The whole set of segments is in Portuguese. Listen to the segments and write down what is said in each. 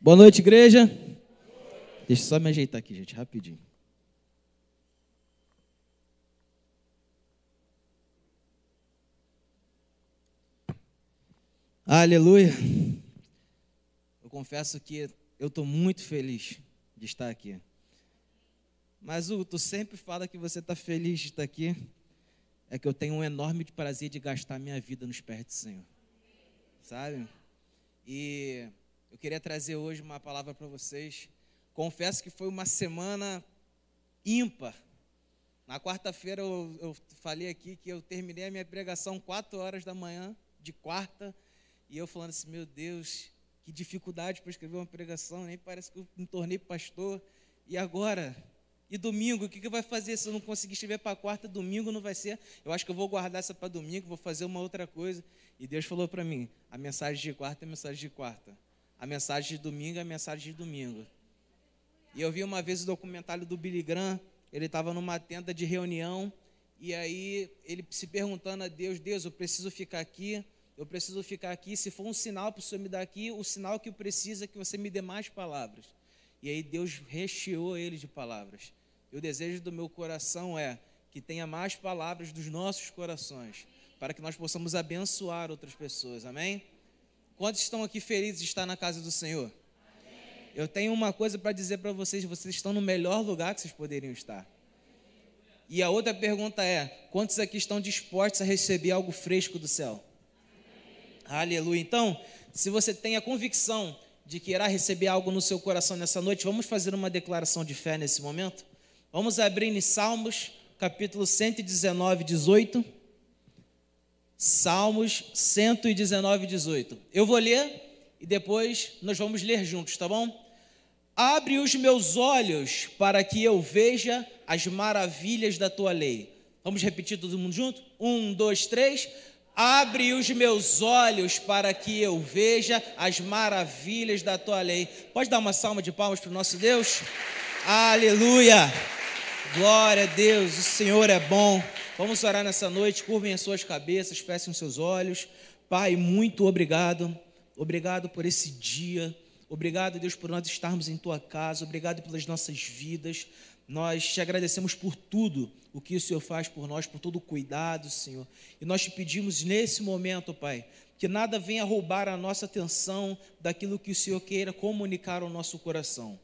Boa noite, igreja. Deixa eu só me ajeitar aqui, gente, rapidinho. Aleluia. Eu confesso que eu estou muito feliz de estar aqui. Mas o tu sempre fala que você está feliz de estar aqui. É que eu tenho um enorme prazer de gastar minha vida nos pés do Senhor. Sabe? E eu queria trazer hoje uma palavra para vocês. Confesso que foi uma semana ímpar. Na quarta-feira eu, eu, falei aqui que eu terminei a minha pregação quatro horas da manhã, de quarta, e eu falando assim, meu Deus, que dificuldade para escrever uma pregação, nem parece que eu me tornei pastor. E agora? E domingo, o que, que vai fazer se eu não conseguir escrever para quarta? Domingo não vai ser. Eu acho que eu vou guardar essa para domingo, vou fazer uma outra coisa. E Deus falou para mim: a mensagem de quarta é mensagem de quarta. A mensagem de domingo é a mensagem de domingo. E eu vi uma vez o documentário do Billy Graham, ele estava numa tenda de reunião, e aí ele se perguntando a Deus, Deus, eu preciso ficar aqui, eu preciso ficar aqui, se for um sinal para o Senhor me dar aqui, o sinal que eu preciso é que você me dê mais palavras. E aí Deus recheou ele de palavras. E o desejo do meu coração é que tenha mais palavras dos nossos corações, para que nós possamos abençoar outras pessoas, amém? Quantos estão aqui felizes de estar na casa do Senhor? Eu tenho uma coisa para dizer para vocês: vocês estão no melhor lugar que vocês poderiam estar. E a outra pergunta é: quantos aqui estão dispostos a receber algo fresco do céu? Aleluia. Então, se você tem a convicção de que irá receber algo no seu coração nessa noite, vamos fazer uma declaração de fé nesse momento? Vamos abrir em Salmos, capítulo 119, 18. Salmos 119, 18. Eu vou ler e depois nós vamos ler juntos, tá bom? Abre os meus olhos para que eu veja as maravilhas da tua lei. Vamos repetir todo mundo junto? Um, dois, três. Abre os meus olhos para que eu veja as maravilhas da tua lei. Pode dar uma salva de palmas para o nosso Deus? Aleluia! Glória a Deus, o Senhor é bom. Vamos orar nessa noite, curvem as suas cabeças, fechem os seus olhos. Pai, muito obrigado. Obrigado por esse dia. Obrigado, Deus, por nós estarmos em tua casa. Obrigado pelas nossas vidas. Nós te agradecemos por tudo o que o Senhor faz por nós, por todo o cuidado, Senhor. E nós te pedimos nesse momento, Pai, que nada venha roubar a nossa atenção daquilo que o Senhor queira comunicar ao nosso coração.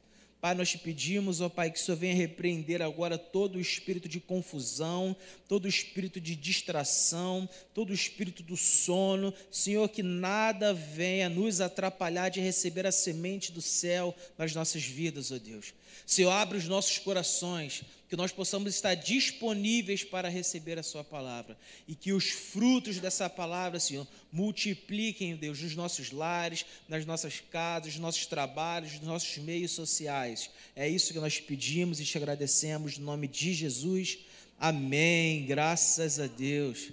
Pai, nós te pedimos, ó Pai, que o Senhor venha repreender agora todo o espírito de confusão, todo o espírito de distração, todo o espírito do sono. Senhor, que nada venha nos atrapalhar de receber a semente do céu nas nossas vidas, ó Deus. Senhor, abre os nossos corações que nós possamos estar disponíveis para receber a Sua palavra e que os frutos dessa palavra, Senhor, multipliquem, Deus, nos nossos lares, nas nossas casas, nos nossos trabalhos, nos nossos meios sociais. É isso que nós pedimos e te agradecemos, no nome de Jesus. Amém. Graças a Deus.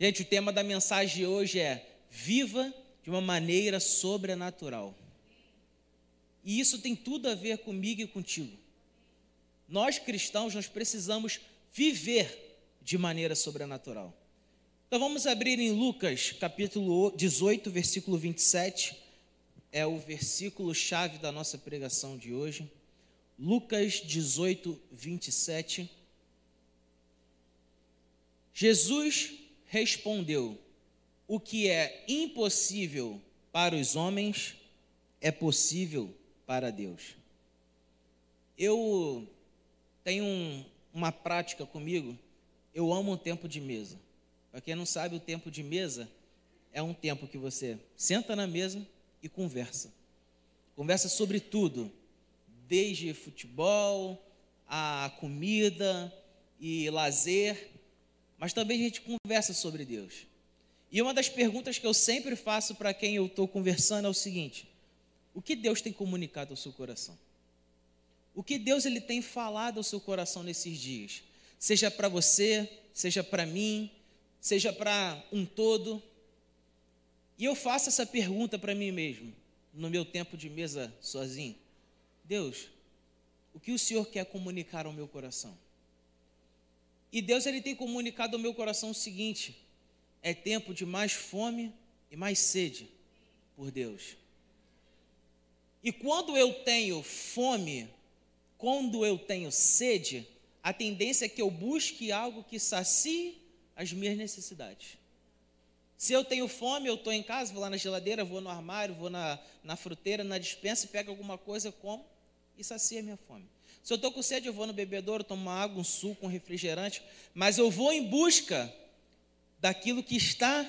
Gente, o tema da mensagem hoje é: Viva de uma maneira sobrenatural. E isso tem tudo a ver comigo e contigo. Nós cristãos, nós precisamos viver de maneira sobrenatural. Então vamos abrir em Lucas, capítulo 18, versículo 27. É o versículo chave da nossa pregação de hoje. Lucas 18, 27. Jesus respondeu: O que é impossível para os homens é possível para Deus. Eu tem um, uma prática comigo, eu amo o tempo de mesa. Para quem não sabe, o tempo de mesa é um tempo que você senta na mesa e conversa. Conversa sobre tudo, desde futebol, a comida e lazer, mas também a gente conversa sobre Deus. E uma das perguntas que eu sempre faço para quem eu estou conversando é o seguinte: o que Deus tem comunicado ao seu coração? O que Deus ele tem falado ao seu coração nesses dias? Seja para você, seja para mim, seja para um todo. E eu faço essa pergunta para mim mesmo, no meu tempo de mesa sozinho. Deus, o que o Senhor quer comunicar ao meu coração? E Deus ele tem comunicado ao meu coração o seguinte: é tempo de mais fome e mais sede por Deus. E quando eu tenho fome, quando eu tenho sede, a tendência é que eu busque algo que sacie as minhas necessidades. Se eu tenho fome, eu estou em casa, vou lá na geladeira, vou no armário, vou na, na fruteira, na dispensa, pego alguma coisa, como e sacia a minha fome. Se eu estou com sede, eu vou no bebedouro, tomo uma água, um suco, um refrigerante, mas eu vou em busca daquilo que está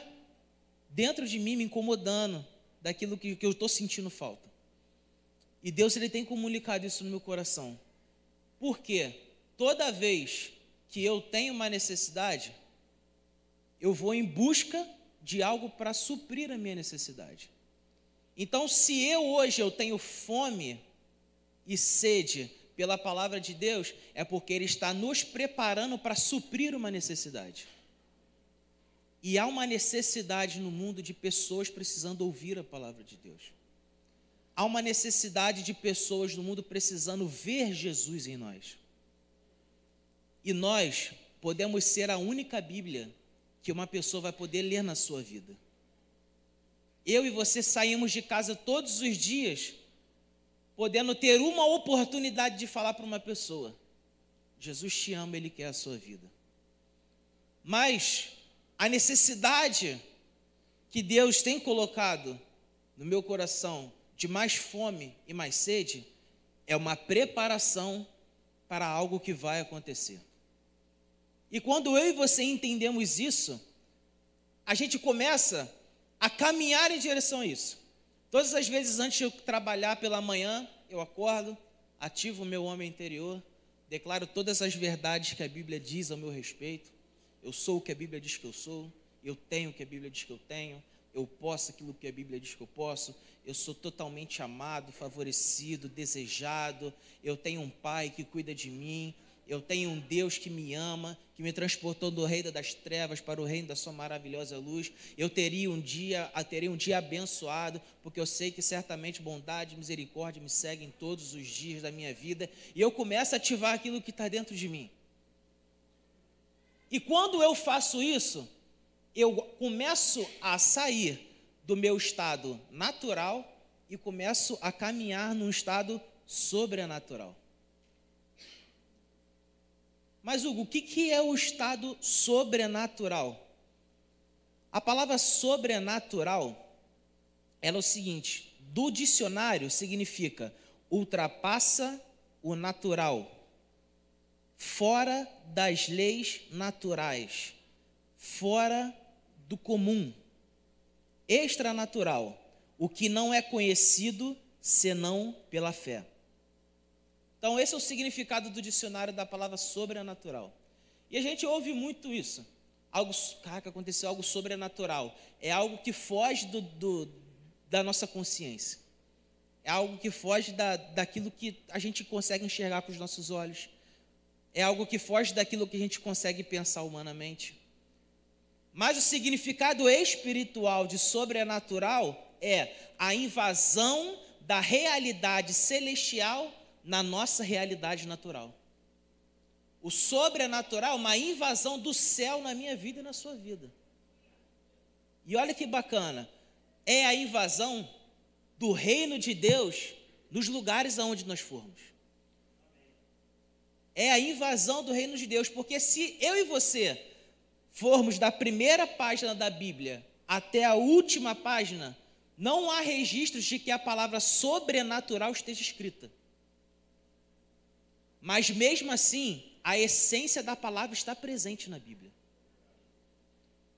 dentro de mim me incomodando, daquilo que, que eu estou sentindo falta. E Deus ele tem comunicado isso no meu coração. Por quê? Toda vez que eu tenho uma necessidade, eu vou em busca de algo para suprir a minha necessidade. Então, se eu hoje eu tenho fome e sede pela palavra de Deus, é porque ele está nos preparando para suprir uma necessidade. E há uma necessidade no mundo de pessoas precisando ouvir a palavra de Deus. Há uma necessidade de pessoas no mundo precisando ver Jesus em nós. E nós podemos ser a única Bíblia que uma pessoa vai poder ler na sua vida. Eu e você saímos de casa todos os dias, podendo ter uma oportunidade de falar para uma pessoa: Jesus te ama, Ele quer a sua vida. Mas a necessidade que Deus tem colocado no meu coração de mais fome e mais sede é uma preparação para algo que vai acontecer. E quando eu e você entendemos isso, a gente começa a caminhar em direção a isso. Todas as vezes antes de eu trabalhar pela manhã, eu acordo, ativo o meu homem interior, declaro todas as verdades que a Bíblia diz ao meu respeito. Eu sou o que a Bíblia diz que eu sou, eu tenho o que a Bíblia diz que eu tenho, eu posso aquilo que a Bíblia diz que eu posso, eu sou totalmente amado, favorecido, desejado, eu tenho um pai que cuida de mim, eu tenho um Deus que me ama, que me transportou do reino das trevas para o reino da sua maravilhosa luz. Eu teria um dia, teria um dia abençoado, porque eu sei que certamente bondade e misericórdia me seguem todos os dias da minha vida, e eu começo a ativar aquilo que está dentro de mim. E quando eu faço isso, eu começo a sair do meu estado natural e começo a caminhar num estado sobrenatural. Mas, Hugo, o que, é o estado sobrenatural? A palavra sobrenatural é o seguinte: do dicionário significa ultrapassa o natural, fora das leis naturais, fora do comum, extranatural, o que não é conhecido senão pela fé. Então, esse é o significado do dicionário da palavra sobrenatural. E a gente ouve muito isso. Algo, caraca, aconteceu algo sobrenatural. É algo que foge do, do, da nossa consciência. É algo que foge da, daquilo que a gente consegue enxergar com os nossos olhos. É algo que foge daquilo que a gente consegue pensar humanamente. Mas o significado espiritual de sobrenatural é a invasão da realidade celestial na nossa realidade natural. O sobrenatural, uma invasão do céu na minha vida e na sua vida. E olha que bacana, é a invasão do reino de Deus nos lugares aonde nós formos. É a invasão do reino de Deus, porque se eu e você formos da primeira página da Bíblia até a última página, não há registros de que a palavra sobrenatural esteja escrita. Mas mesmo assim, a essência da palavra está presente na Bíblia.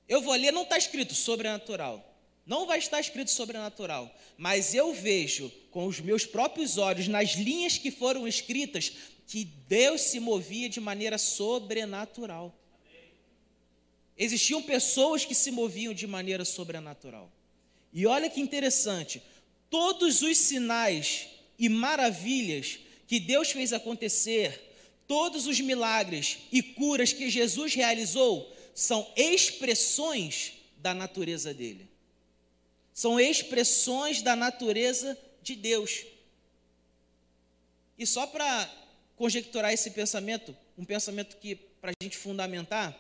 Eu vou ler, não está escrito sobrenatural. Não vai estar escrito sobrenatural. Mas eu vejo com os meus próprios olhos, nas linhas que foram escritas, que Deus se movia de maneira sobrenatural. Existiam pessoas que se moviam de maneira sobrenatural. E olha que interessante, todos os sinais e maravilhas que Deus fez acontecer, todos os milagres e curas que Jesus realizou, são expressões da natureza dele. São expressões da natureza de Deus. E só para conjecturar esse pensamento, um pensamento que para a gente fundamentar,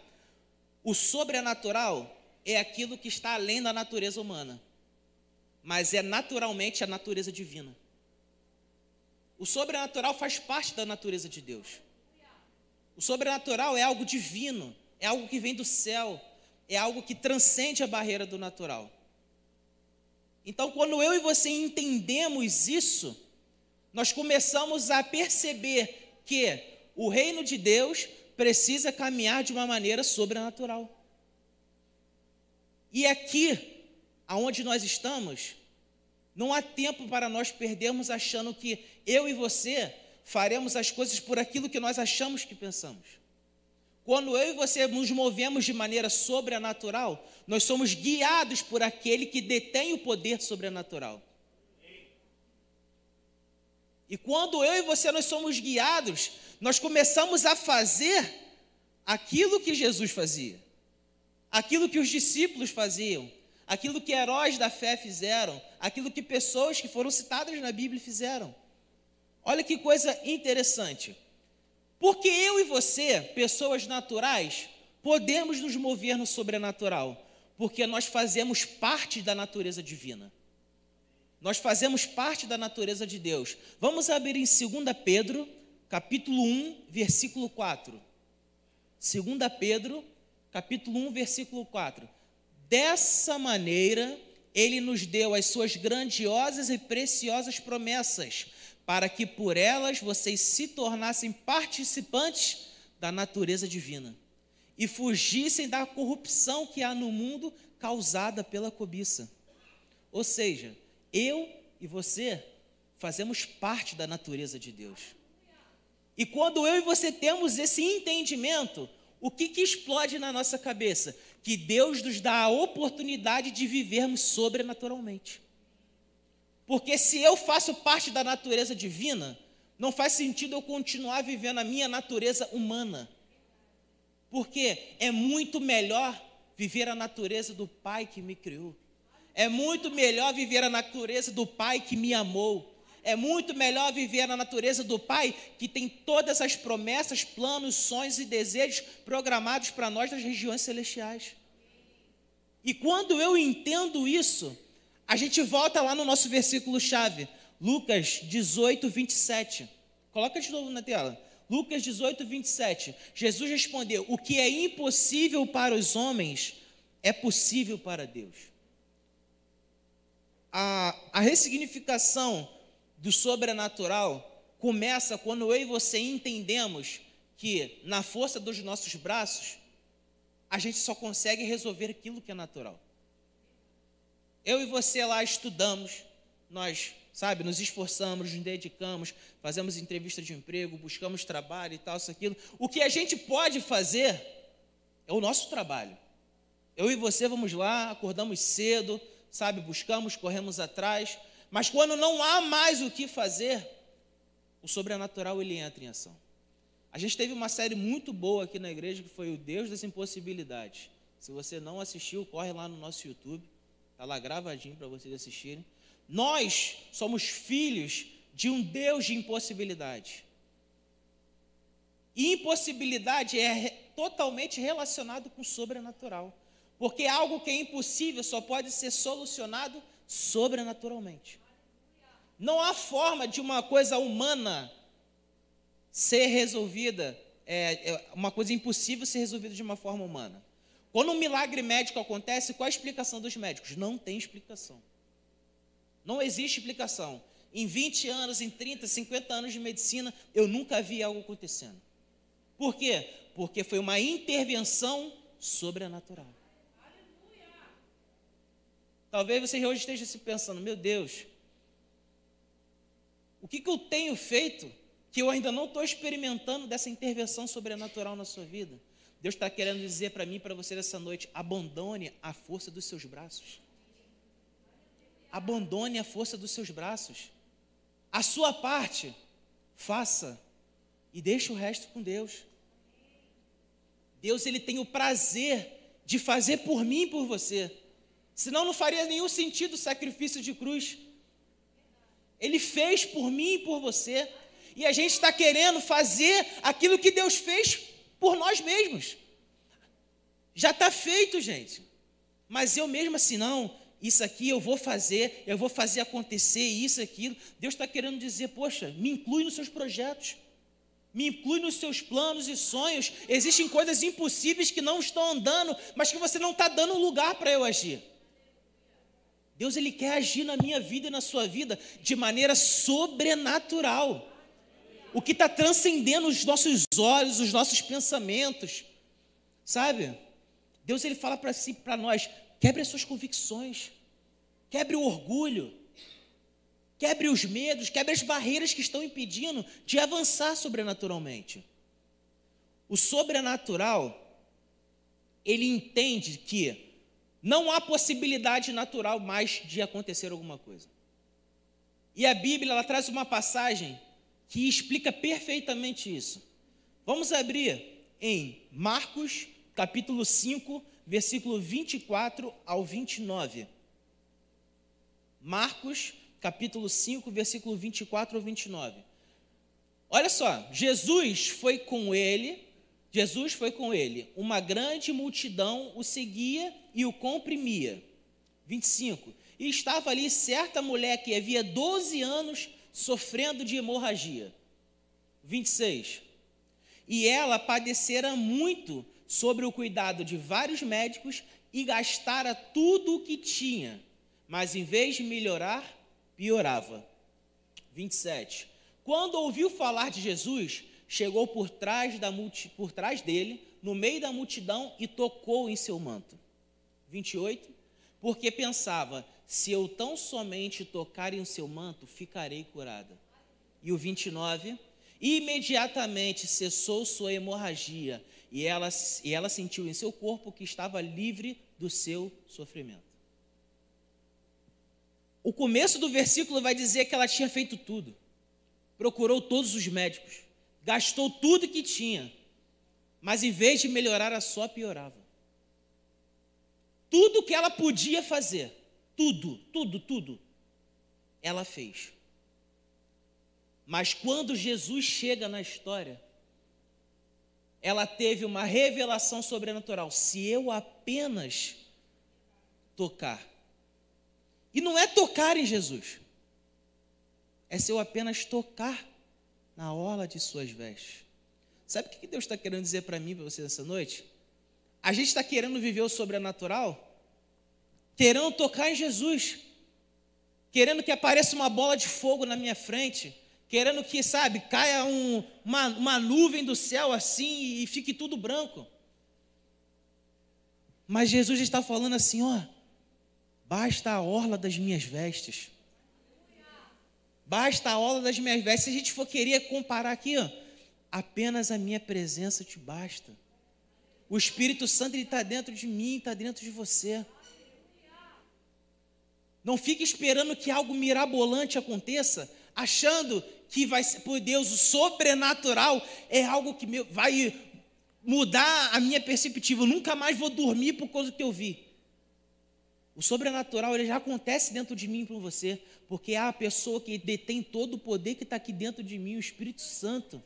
o sobrenatural é aquilo que está além da natureza humana, mas é naturalmente a natureza divina. O sobrenatural faz parte da natureza de Deus. O sobrenatural é algo divino, é algo que vem do céu, é algo que transcende a barreira do natural. Então, quando eu e você entendemos isso, nós começamos a perceber que o reino de Deus precisa caminhar de uma maneira sobrenatural. E aqui, aonde nós estamos, não há tempo para nós perdermos achando que eu e você faremos as coisas por aquilo que nós achamos que pensamos. Quando eu e você nos movemos de maneira sobrenatural, nós somos guiados por aquele que detém o poder sobrenatural. E quando eu e você nós somos guiados, nós começamos a fazer aquilo que Jesus fazia, aquilo que os discípulos faziam, aquilo que heróis da fé fizeram, aquilo que pessoas que foram citadas na Bíblia fizeram. Olha que coisa interessante. Porque eu e você, pessoas naturais, podemos nos mover no sobrenatural, porque nós fazemos parte da natureza divina. Nós fazemos parte da natureza de Deus. Vamos abrir em 2 Pedro, capítulo 1, versículo 4. 2 Pedro, capítulo 1, versículo 4. Dessa maneira, ele nos deu as suas grandiosas e preciosas promessas, para que por elas vocês se tornassem participantes da natureza divina e fugissem da corrupção que há no mundo causada pela cobiça. Ou seja, eu e você fazemos parte da natureza de Deus. E quando eu e você temos esse entendimento, o que, que explode na nossa cabeça? Que Deus nos dá a oportunidade de vivermos sobrenaturalmente. Porque se eu faço parte da natureza divina, não faz sentido eu continuar vivendo a minha natureza humana. Porque é muito melhor viver a natureza do Pai que me criou. É muito melhor viver a natureza do Pai que me amou. É muito melhor viver na natureza do Pai, que tem todas as promessas, planos, sonhos e desejos programados para nós nas regiões celestiais. E quando eu entendo isso, a gente volta lá no nosso versículo-chave, Lucas 18, 27. Coloca de novo na tela. Lucas 18, 27. Jesus respondeu: O que é impossível para os homens é possível para Deus. A, a ressignificação do sobrenatural começa quando eu e você entendemos que, na força dos nossos braços, a gente só consegue resolver aquilo que é natural. Eu e você lá estudamos, nós, sabe, nos esforçamos, nos dedicamos, fazemos entrevista de emprego, buscamos trabalho e tal, isso, aquilo. O que a gente pode fazer é o nosso trabalho. Eu e você vamos lá, acordamos cedo, sabe, buscamos, corremos atrás, mas quando não há mais o que fazer, o sobrenatural ele entra em ação. A gente teve uma série muito boa aqui na igreja que foi o Deus das Impossibilidades. Se você não assistiu, corre lá no nosso YouTube, está lá gravadinho para vocês assistirem. Nós somos filhos de um Deus de impossibilidade. E impossibilidade é totalmente relacionado com o sobrenatural. Porque algo que é impossível só pode ser solucionado sobrenaturalmente. Não há forma de uma coisa humana ser resolvida, é, é, uma coisa impossível ser resolvida de uma forma humana. Quando um milagre médico acontece, qual a explicação dos médicos? Não tem explicação. Não existe explicação. Em 20 anos, em 30, 50 anos de medicina, eu nunca vi algo acontecendo. Por quê? Porque foi uma intervenção sobrenatural. Talvez você hoje esteja se pensando, meu Deus, o que, que eu tenho feito que eu ainda não estou experimentando dessa intervenção sobrenatural na sua vida? Deus está querendo dizer para mim e para você nessa noite: abandone a força dos seus braços. Abandone a força dos seus braços. A sua parte, faça e deixe o resto com Deus. Deus ele tem o prazer de fazer por mim e por você. Senão não faria nenhum sentido o sacrifício de cruz. Ele fez por mim e por você. E a gente está querendo fazer aquilo que Deus fez por nós mesmos. Já está feito, gente. Mas eu mesmo assim, não, isso aqui eu vou fazer, eu vou fazer acontecer isso, aquilo. Deus está querendo dizer, poxa, me inclui nos seus projetos, me inclui nos seus planos e sonhos. Existem coisas impossíveis que não estão andando, mas que você não está dando lugar para eu agir. Deus ele quer agir na minha vida e na sua vida de maneira sobrenatural. O que está transcendendo os nossos olhos, os nossos pensamentos, sabe? Deus ele fala para si, para nós, quebre as suas convicções, quebre o orgulho, quebre os medos, quebre as barreiras que estão impedindo de avançar sobrenaturalmente. O sobrenatural, ele entende que não há possibilidade natural mais de acontecer alguma coisa. E a Bíblia ela traz uma passagem que explica perfeitamente isso. Vamos abrir em Marcos, capítulo 5, versículo 24 ao 29. Marcos, capítulo 5, versículo 24 ao 29. Olha só, Jesus foi com ele Jesus foi com ele. Uma grande multidão o seguia e o comprimia. 25. E estava ali certa mulher que havia 12 anos sofrendo de hemorragia. 26. E ela padecera muito sobre o cuidado de vários médicos e gastara tudo o que tinha, mas em vez de melhorar, piorava. 27. Quando ouviu falar de Jesus, chegou por trás, da multi, por trás dele, no meio da multidão, e tocou em seu manto. 28. Porque pensava: se eu tão somente tocar em seu manto, ficarei curada. E o 29. Imediatamente cessou sua hemorragia, e ela, e ela sentiu em seu corpo que estava livre do seu sofrimento. O começo do versículo vai dizer que ela tinha feito tudo, procurou todos os médicos, gastou tudo que tinha, mas em vez de melhorar, a só piorava. Tudo que ela podia fazer, tudo, tudo, tudo, ela fez. Mas quando Jesus chega na história, ela teve uma revelação sobrenatural. Se eu apenas tocar, e não é tocar em Jesus, é se eu apenas tocar na orla de suas vestes. Sabe o que Deus está querendo dizer para mim, para você nessa noite? A gente está querendo viver o sobrenatural, querendo tocar em Jesus, querendo que apareça uma bola de fogo na minha frente, querendo que, sabe, caia um, uma, uma nuvem do céu assim e fique tudo branco. Mas Jesus está falando assim: ó, basta a orla das minhas vestes. Basta a orla das minhas vestes. Se a gente for querer comparar aqui, ó, apenas a minha presença te basta. O Espírito Santo está dentro de mim, está dentro de você. Não fique esperando que algo mirabolante aconteça, achando que vai ser por Deus o sobrenatural é algo que vai mudar a minha perspectiva. Eu nunca mais vou dormir por causa do que eu vi. O sobrenatural ele já acontece dentro de mim com você, porque há a pessoa que detém todo o poder que está aqui dentro de mim, o Espírito Santo.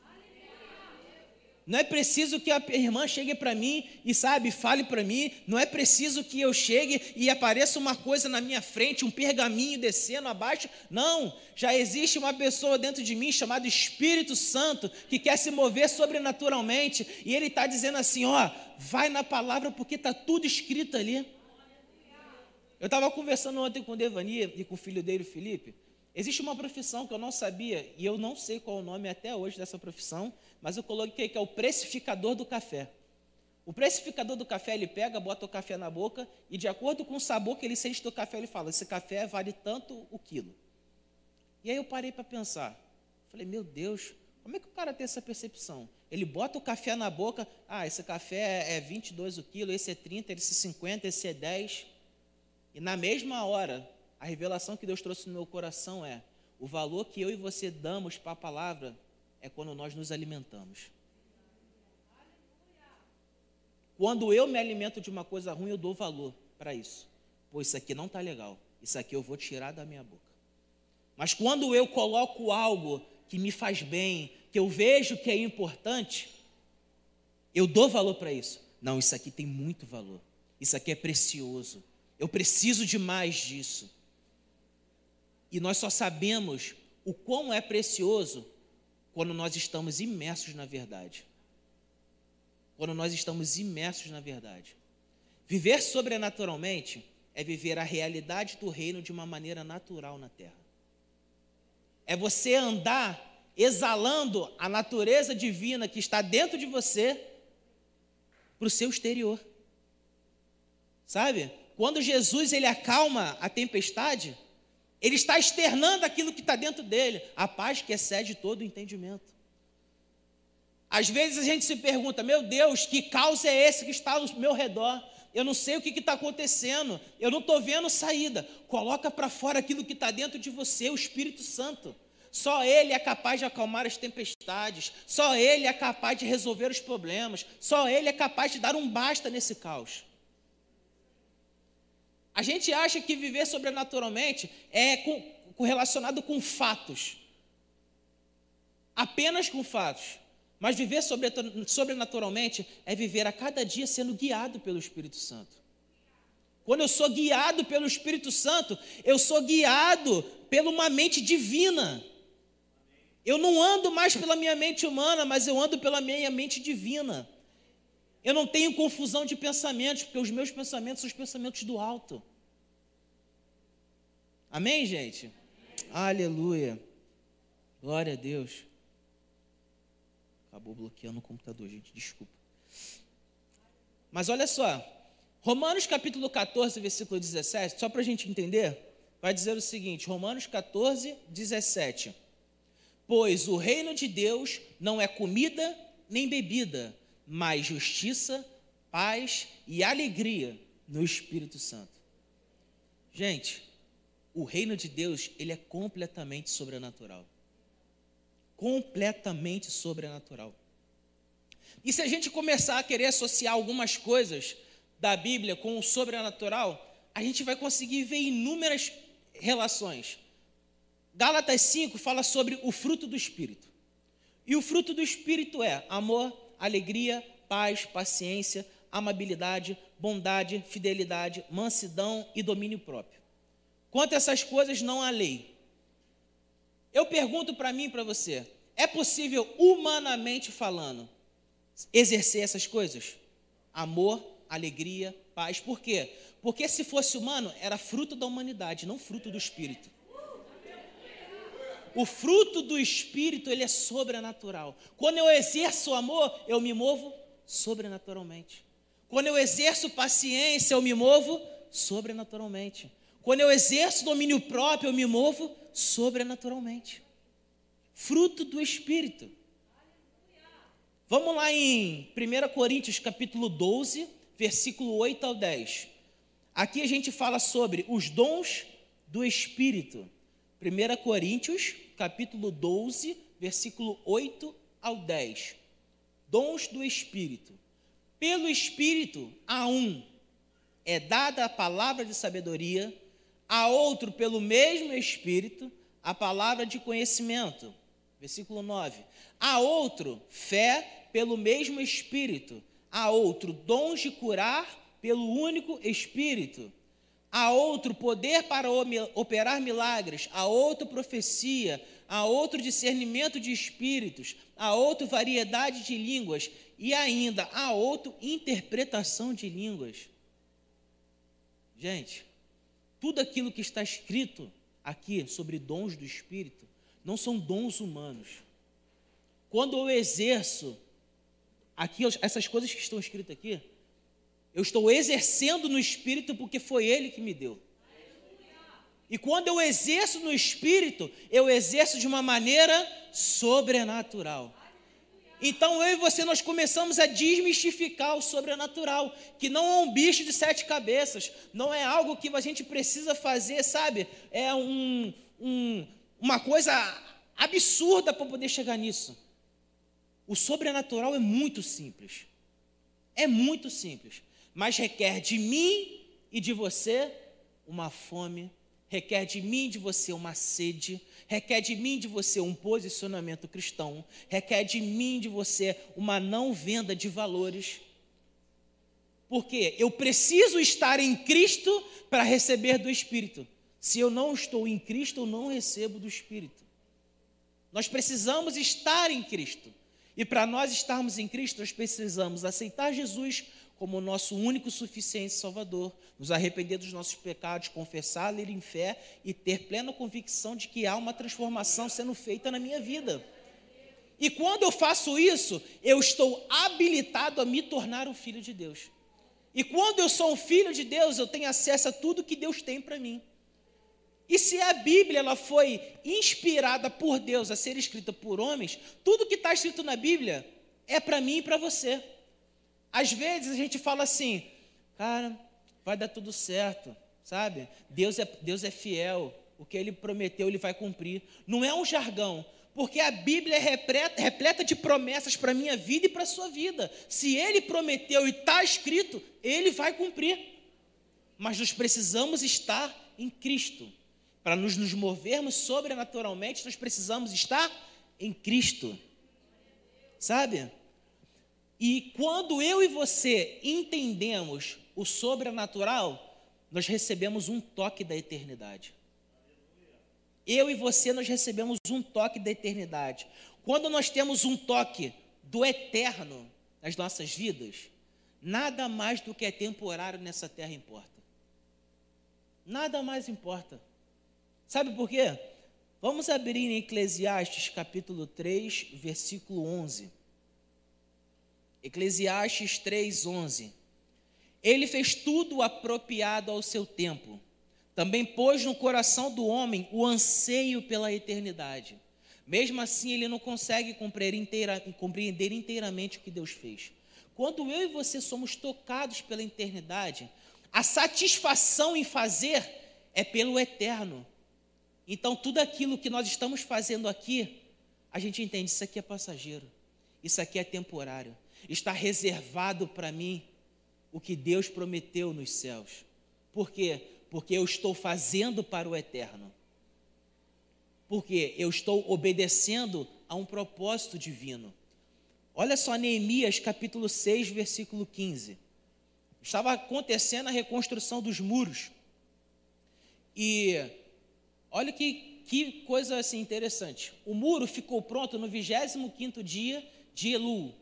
Não é preciso que a irmã chegue para mim e, sabe, fale para mim. Não é preciso que eu chegue e apareça uma coisa na minha frente, um pergaminho descendo abaixo. Não, já existe uma pessoa dentro de mim chamada Espírito Santo que quer se mover sobrenaturalmente. E ele está dizendo assim: ó, vai na palavra porque está tudo escrito ali. Eu estava conversando ontem com o Devani e com o filho dele, o Felipe. Existe uma profissão que eu não sabia, e eu não sei qual é o nome até hoje dessa profissão, mas eu coloquei que é o precificador do café. O precificador do café, ele pega, bota o café na boca, e de acordo com o sabor que ele sente do café, ele fala: esse café vale tanto o quilo. E aí eu parei para pensar. Falei, meu Deus, como é que o cara tem essa percepção? Ele bota o café na boca, ah, esse café é 22 o quilo, esse é 30, esse é 50, esse é 10. E na mesma hora, a revelação que Deus trouxe no meu coração é: o valor que eu e você damos para a palavra é quando nós nos alimentamos. Quando eu me alimento de uma coisa ruim, eu dou valor para isso. Pô, isso aqui não está legal. Isso aqui eu vou tirar da minha boca. Mas quando eu coloco algo que me faz bem, que eu vejo que é importante, eu dou valor para isso. Não, isso aqui tem muito valor. Isso aqui é precioso Eu preciso de mais disso. E nós só sabemos o quão é precioso quando nós estamos imersos na verdade. Quando nós estamos imersos na verdade. Viver sobrenaturalmente é viver a realidade do reino de uma maneira natural na terra. É você andar exalando a natureza divina que está dentro de você para o seu exterior. Sabe? Quando Jesus ele acalma a tempestade, ele está externando aquilo que está dentro dele, a paz que excede todo o entendimento. Às vezes a gente se pergunta, meu Deus, que caos é esse que está ao meu redor? Eu não sei o que está acontecendo, eu não estou vendo saída. Coloca para fora aquilo que está dentro de você, o Espírito Santo. Só Ele é capaz de acalmar as tempestades, só Ele é capaz de resolver os problemas, só Ele é capaz de dar um basta nesse caos. A gente acha que viver sobrenaturalmente é com, relacionado com fatos, apenas com fatos. Mas viver sobrenaturalmente é viver a cada dia sendo guiado pelo Espírito Santo. Quando eu sou guiado pelo Espírito Santo, eu sou guiado por uma mente divina. Eu não ando mais pela minha mente humana, mas eu ando pela minha mente divina. Eu não tenho confusão de pensamentos, porque os meus pensamentos são os pensamentos do alto. Amém, gente? Aleluia. Glória a Deus. Acabou bloqueando o computador, gente, desculpa. Mas olha só, Romanos capítulo 14, versículo 17, só para a gente entender, vai dizer o seguinte: Romanos 14, 17. Pois o reino de Deus não é comida nem bebida, mas justiça, paz e alegria no Espírito Santo. Gente, o reino de Deus, ele é completamente sobrenatural completamente sobrenatural. E se a gente começar a querer associar algumas coisas da Bíblia com o sobrenatural, a gente vai conseguir ver inúmeras relações. Gálatas 5 fala sobre o fruto do Espírito. E o fruto do Espírito é amor, alegria, paz, paciência, amabilidade, bondade, fidelidade, mansidão e domínio próprio. Quanto a essas coisas, não há lei. Eu pergunto para mim e para você: é possível, humanamente falando, exercer essas coisas? Amor, alegria, paz. Por quê? Porque se fosse humano, era fruto da humanidade, não fruto do espírito. O fruto do espírito, ele é sobrenatural. Quando eu exerço amor, eu me movo sobrenaturalmente. Quando eu exerço paciência, eu me movo sobrenaturalmente. Quando eu exerço domínio próprio, eu me movo sobrenaturalmente. Fruto do Espírito. Vamos lá em 1 Coríntios capítulo 12, versículo 8 ao 10. Aqui a gente fala sobre os dons do Espírito. 1 Coríntios capítulo 12, versículo 8 ao 10. Dons do Espírito. Pelo Espírito, a um é dada a palavra de sabedoria, a outro, pelo mesmo Espírito, a palavra de conhecimento. Versículo 9. A outro, fé pelo mesmo Espírito. A outro, dons de curar pelo único Espírito. A outro, poder para operar milagres. A outro, profecia. A outro, discernimento de espíritos. A outro, variedade de línguas. E ainda, a outro, interpretação de línguas. Gente, tudo aquilo que está escrito aqui sobre dons do Espírito não são dons humanos. Quando eu exerço aqui essas coisas que estão escritas aqui, eu estou exercendo no Espírito porque foi Ele que me deu. E quando eu exerço no Espírito, eu exerço de uma maneira sobrenatural. Então eu e você nós começamos a desmistificar o sobrenatural, que não é um bicho de sete cabeças, não é algo que a gente precisa fazer, sabe? É um, um, uma coisa absurda para poder chegar nisso. O sobrenatural é muito simples. É muito simples, mas requer de mim e de você uma fome, requer de mim e de você uma sede, requer de mim de você um posicionamento cristão, requer de mim de você uma não venda de valores. Porque eu preciso estar em Cristo para receber do Espírito. Se eu não estou em Cristo, eu não recebo do Espírito. Nós precisamos estar em Cristo. E para nós estarmos em Cristo, nós precisamos aceitar Jesus como o nosso único suficiente Salvador, nos arrepender dos nossos pecados, confessar, ler em fé e ter plena convicção de que há uma transformação sendo feita na minha vida. E quando eu faço isso, eu estou habilitado a me tornar um filho de Deus. E quando eu sou um filho de Deus, eu tenho acesso a tudo que Deus tem para mim. E se a Bíblia ela foi inspirada por Deus a ser escrita por homens, tudo que está escrito na Bíblia é para mim e para você. Às vezes a gente fala assim, cara, vai dar tudo certo, sabe? Deus é, Deus é fiel, o que ele prometeu ele vai cumprir. Não é um jargão, porque a Bíblia é repleta, repleta de promessas para a minha vida e para a sua vida. Se ele prometeu e está escrito, ele vai cumprir. Mas nós precisamos estar em Cristo. Para nos, nos movermos sobrenaturalmente, nós precisamos estar em Cristo. Sabe? E quando eu e você entendemos o sobrenatural, nós recebemos um toque da eternidade. Eu e você nós recebemos um toque da eternidade. Quando nós temos um toque do eterno nas nossas vidas, nada mais do que é temporário nessa terra importa. Nada mais importa. Sabe por quê? Vamos abrir em Eclesiastes capítulo 3, versículo 11. Eclesiastes 3:11. Ele fez tudo apropriado ao seu tempo. Também pôs no coração do homem o anseio pela eternidade. Mesmo assim, ele não consegue inteira, compreender inteiramente o que Deus fez. Quando eu e você somos tocados pela eternidade, a satisfação em fazer é pelo eterno. Então, tudo aquilo que nós estamos fazendo aqui, a gente entende: isso aqui é passageiro, isso aqui é temporário está reservado para mim o que Deus prometeu nos céus. Por quê? Porque eu estou fazendo para o eterno. Porque eu estou obedecendo a um propósito divino. Olha só Neemias capítulo 6, versículo 15. Estava acontecendo a reconstrução dos muros. E olha que, que coisa assim interessante. O muro ficou pronto no 25º dia de Elul,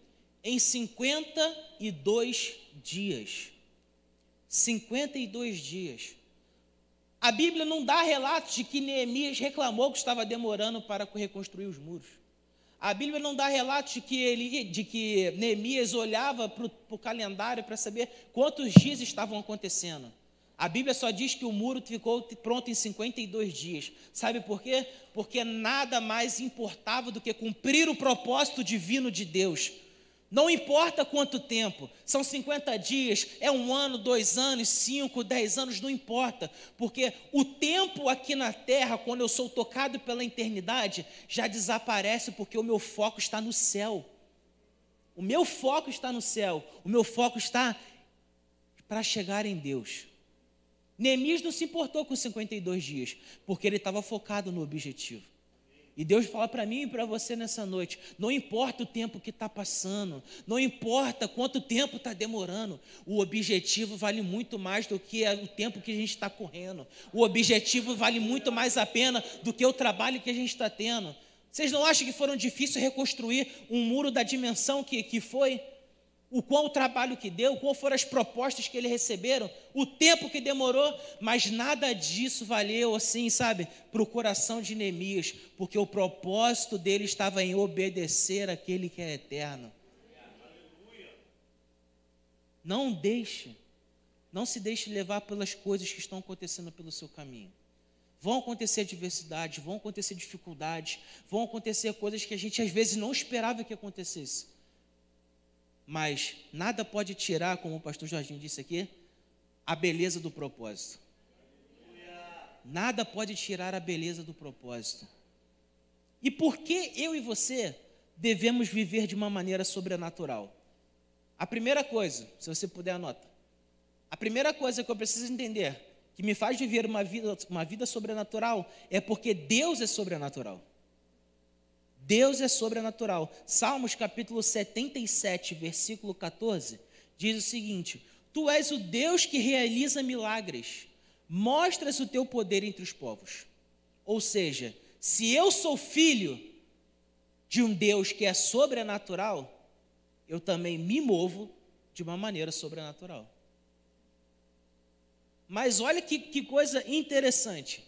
em 52 dias. 52 dias. A Bíblia não dá relatos de que Neemias reclamou que estava demorando para reconstruir os muros. A Bíblia não dá relatos de que, ele, de que Neemias olhava para o calendário para saber quantos dias estavam acontecendo. A Bíblia só diz que o muro ficou pronto em 52 dias. Sabe por quê? Porque nada mais importava do que cumprir o propósito divino de Deus. Não importa quanto tempo, são 50 dias, é um ano, dois anos, cinco, dez anos, não importa, porque o tempo aqui na terra, quando eu sou tocado pela eternidade, já desaparece porque o meu foco está no céu. O meu foco está no céu, o meu foco está para chegar em Deus. Neemias não se importou com 52 dias, porque ele estava focado no objetivo. E Deus fala para mim e para você nessa noite: não importa o tempo que está passando, não importa quanto tempo está demorando, o objetivo vale muito mais do que o tempo que a gente está correndo, o objetivo vale muito mais a pena do que o trabalho que a gente está tendo. Vocês não acham que foram difíceis reconstruir um muro da dimensão que, que foi? O qual o trabalho que deu, qual foram as propostas que eles receberam, o tempo que demorou, mas nada disso valeu assim, sabe, para o coração de Neemias, porque o propósito dele estava em obedecer aquele que é eterno. Não deixe, não se deixe levar pelas coisas que estão acontecendo pelo seu caminho. Vão acontecer adversidades, vão acontecer dificuldades, vão acontecer coisas que a gente às vezes não esperava que acontecesse. Mas nada pode tirar, como o pastor Jorginho disse aqui, a beleza do propósito. Nada pode tirar a beleza do propósito. E por que eu e você devemos viver de uma maneira sobrenatural? A primeira coisa, se você puder anotar. A primeira coisa que eu preciso entender, que me faz viver uma vida, uma vida sobrenatural, é porque Deus é sobrenatural. Deus é sobrenatural. Salmos capítulo 77, versículo 14, diz o seguinte: Tu és o Deus que realiza milagres. Mostras o teu poder entre os povos. Ou seja, se eu sou filho de um Deus que é sobrenatural, eu também me movo de uma maneira sobrenatural. Mas olha que, que coisa interessante.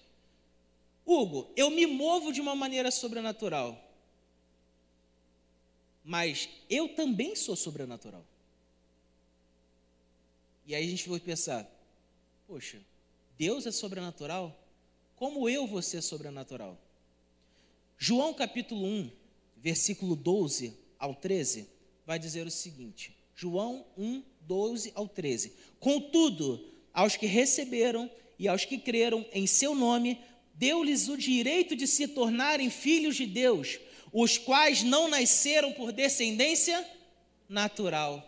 Hugo, eu me movo de uma maneira sobrenatural. Mas eu também sou sobrenatural. E aí a gente vai pensar: poxa, Deus é sobrenatural? Como eu vou ser sobrenatural? João capítulo 1, versículo 12 ao 13, vai dizer o seguinte: João 1, 12 ao 13. Contudo, aos que receberam e aos que creram em seu nome, deu-lhes o direito de se tornarem filhos de Deus, os quais não nasceram por descendência natural,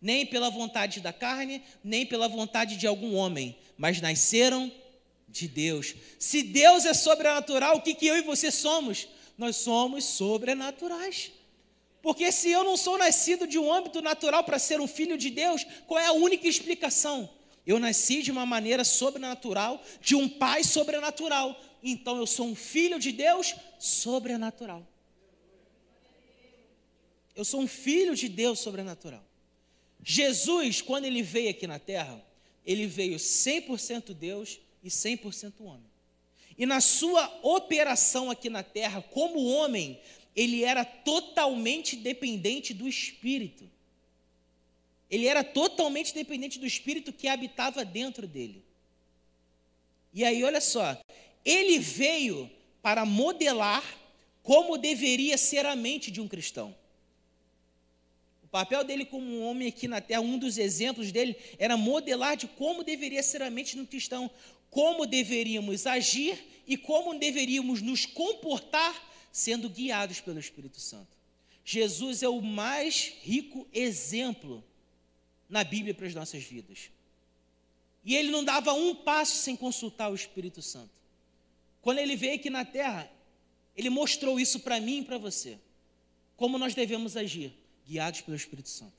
nem pela vontade da carne, nem pela vontade de algum homem, mas nasceram de Deus. Se Deus é sobrenatural, o que, que eu e você somos? Nós somos sobrenaturais. Porque se eu não sou nascido de um âmbito natural para ser um filho de Deus, qual é a única explicação? Eu nasci de uma maneira sobrenatural, de um pai sobrenatural. Então eu sou um filho de Deus sobrenatural. Eu sou um filho de Deus sobrenatural. Jesus, quando ele veio aqui na terra, ele veio 100% Deus e 100% homem. E na sua operação aqui na terra, como homem, ele era totalmente dependente do Espírito. Ele era totalmente dependente do espírito que habitava dentro dele. E aí, olha só, ele veio para modelar como deveria ser a mente de um cristão. O papel dele como homem aqui na terra, um dos exemplos dele, era modelar de como deveria ser a mente um cristão, como deveríamos agir e como deveríamos nos comportar sendo guiados pelo Espírito Santo. Jesus é o mais rico exemplo na Bíblia para as nossas vidas. E ele não dava um passo sem consultar o Espírito Santo. Quando ele veio aqui na terra, ele mostrou isso para mim e para você. Como nós devemos agir, guiados pelo Espírito Santo.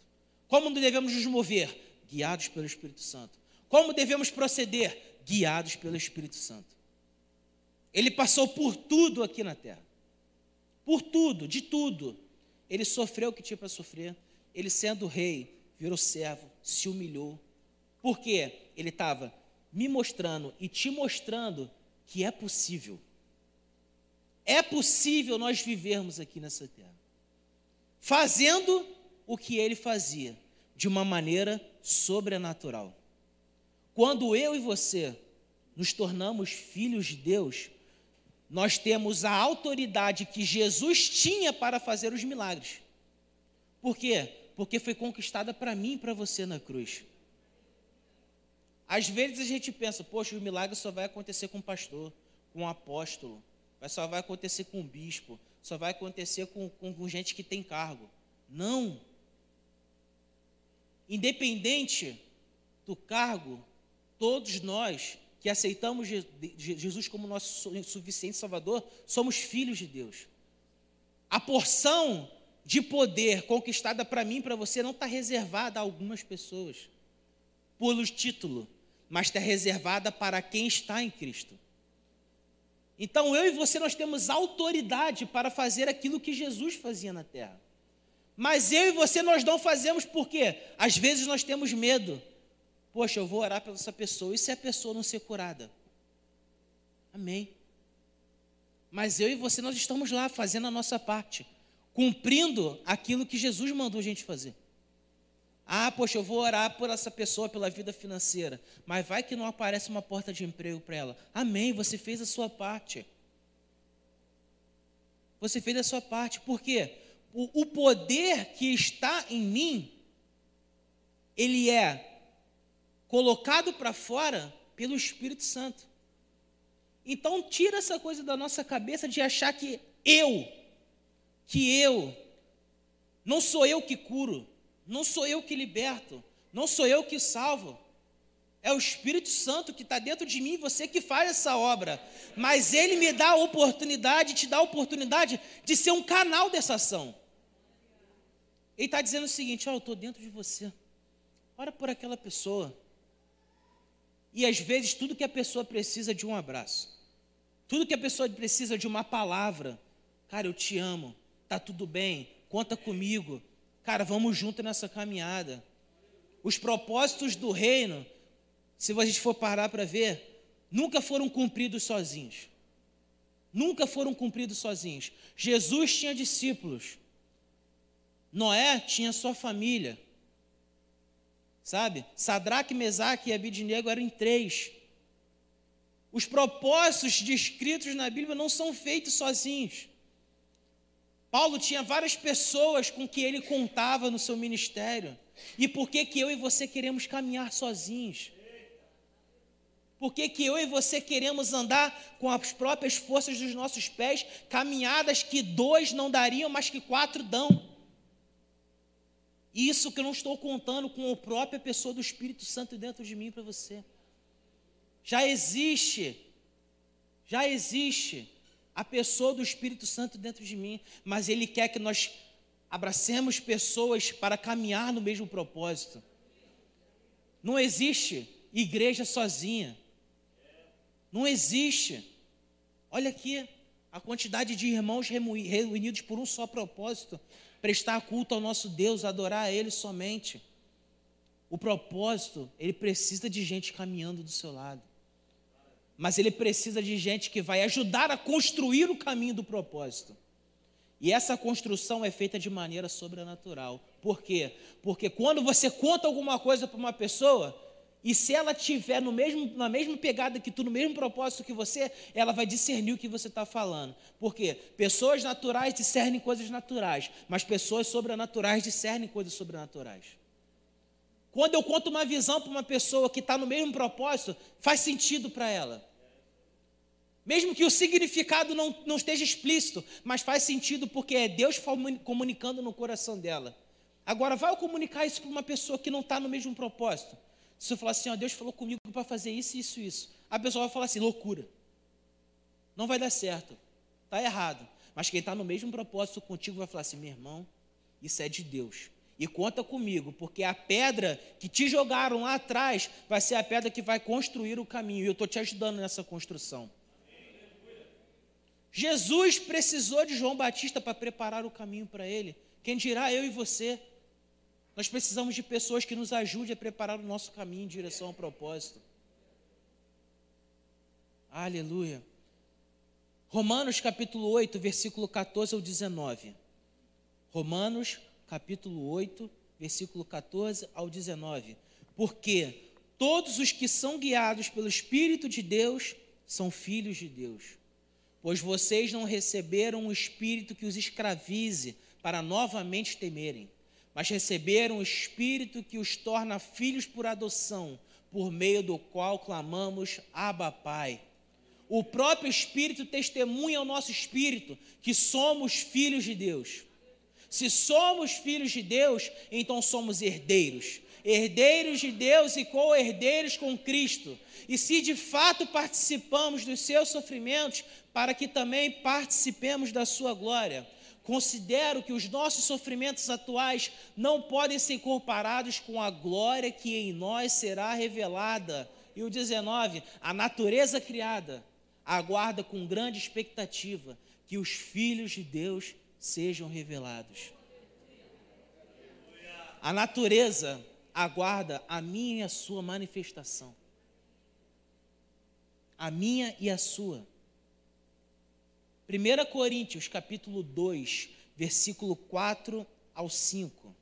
Como devemos nos mover, guiados pelo Espírito Santo. Como devemos proceder, guiados pelo Espírito Santo. Ele passou por tudo aqui na terra. Por tudo, de tudo. Ele sofreu o que tinha para sofrer. Ele sendo rei, virou servo, se humilhou. Por quê? Ele estava me mostrando e te mostrando que é possível. É possível nós vivermos aqui nessa terra. Fazendo o que ele fazia, de uma maneira sobrenatural. Quando eu e você nos tornamos filhos de Deus, nós temos a autoridade que Jesus tinha para fazer os milagres. Por quê? porque foi conquistada para mim e para você na cruz. Às vezes a gente pensa, poxa, o milagre só vai acontecer com um pastor, com um apóstolo, só vai acontecer com um bispo, só vai acontecer com, com, com gente que tem cargo. Não. Independente do cargo, todos nós que aceitamos Jesus como nosso suficiente Salvador, somos filhos de Deus. A porção de poder conquistada para mim e para você não está reservada a algumas pessoas, pelo título, mas está reservada para quem está em Cristo. Então eu e você nós temos autoridade para fazer aquilo que Jesus fazia na terra. Mas eu e você nós não fazemos porque às vezes nós temos medo. Poxa, eu vou orar pela essa pessoa, e se a pessoa não ser curada? Amém. Mas eu e você nós estamos lá fazendo a nossa parte cumprindo aquilo que Jesus mandou a gente fazer. Ah, poxa, eu vou orar por essa pessoa pela vida financeira, mas vai que não aparece uma porta de emprego para ela. Amém, você fez a sua parte. Você fez a sua parte, por quê? O, o poder que está em mim, ele é colocado para fora pelo Espírito Santo. Então, tira essa coisa da nossa cabeça de achar que eu que eu, não sou eu que curo, não sou eu que liberto, não sou eu que salvo. É o Espírito Santo que está dentro de mim, você que faz essa obra. Mas Ele me dá a oportunidade, te dá a oportunidade de ser um canal dessa ação. Ele está dizendo o seguinte: ó, oh, eu estou dentro de você. ora por aquela pessoa. E às vezes tudo que a pessoa precisa é de um abraço. Tudo que a pessoa precisa é de uma palavra. Cara, eu te amo. Tá tudo bem. Conta comigo. Cara, vamos junto nessa caminhada. Os propósitos do reino, se a gente for parar para ver, nunca foram cumpridos sozinhos. Nunca foram cumpridos sozinhos. Jesus tinha discípulos. Noé tinha sua família. Sabe? Sadraque, Mesaque e Abidnego eram em três. Os propósitos descritos na Bíblia não são feitos sozinhos. Paulo tinha várias pessoas com que ele contava no seu ministério. E por que que eu e você queremos caminhar sozinhos? Por que, que eu e você queremos andar com as próprias forças dos nossos pés, caminhadas que dois não dariam, mas que quatro dão? Isso que eu não estou contando com a própria pessoa do Espírito Santo dentro de mim para você. Já existe, já existe a pessoa do Espírito Santo dentro de mim, mas Ele quer que nós abracemos pessoas para caminhar no mesmo propósito. Não existe igreja sozinha. Não existe. Olha aqui a quantidade de irmãos reunidos por um só propósito prestar culto ao nosso Deus, adorar a Ele somente. O propósito, ele precisa de gente caminhando do seu lado. Mas ele precisa de gente que vai ajudar a construir o caminho do propósito. E essa construção é feita de maneira sobrenatural. Por quê? Porque quando você conta alguma coisa para uma pessoa, e se ela tiver no mesmo, na mesma pegada que tu, no mesmo propósito que você, ela vai discernir o que você está falando. Por quê? Pessoas naturais discernem coisas naturais, mas pessoas sobrenaturais discernem coisas sobrenaturais. Quando eu conto uma visão para uma pessoa que está no mesmo propósito, faz sentido para ela. Mesmo que o significado não, não esteja explícito, mas faz sentido porque é Deus comunicando no coração dela. Agora, vai comunicar isso para uma pessoa que não está no mesmo propósito. Se eu falar assim, ó, Deus falou comigo para fazer isso, isso, isso, a pessoa vai falar assim, loucura. Não vai dar certo. Está errado. Mas quem está no mesmo propósito contigo vai falar assim, meu irmão, isso é de Deus. E conta comigo, porque a pedra que te jogaram lá atrás vai ser a pedra que vai construir o caminho. E eu estou te ajudando nessa construção. Jesus precisou de João Batista para preparar o caminho para ele. Quem dirá eu e você? Nós precisamos de pessoas que nos ajudem a preparar o nosso caminho em direção ao propósito. Aleluia. Romanos capítulo 8, versículo 14 ao 19. Romanos capítulo 8, versículo 14 ao 19. Porque todos os que são guiados pelo Espírito de Deus são filhos de Deus. Pois vocês não receberam um espírito que os escravize para novamente temerem mas receberam o Espírito que os torna filhos por adoção, por meio do qual clamamos Abba Pai. O próprio Espírito testemunha ao nosso espírito que somos filhos de Deus. Se somos filhos de Deus, então somos herdeiros. Herdeiros de Deus e co-herdeiros com Cristo. E se de fato participamos dos seus sofrimentos, para que também participemos da sua glória Considero que os nossos sofrimentos atuais não podem ser comparados com a glória que em nós será revelada. E o 19, a natureza criada aguarda com grande expectativa que os filhos de Deus sejam revelados. A natureza aguarda a minha e a sua manifestação. A minha e a sua. 1 Coríntios, capítulo 2, versículo 4 ao 5.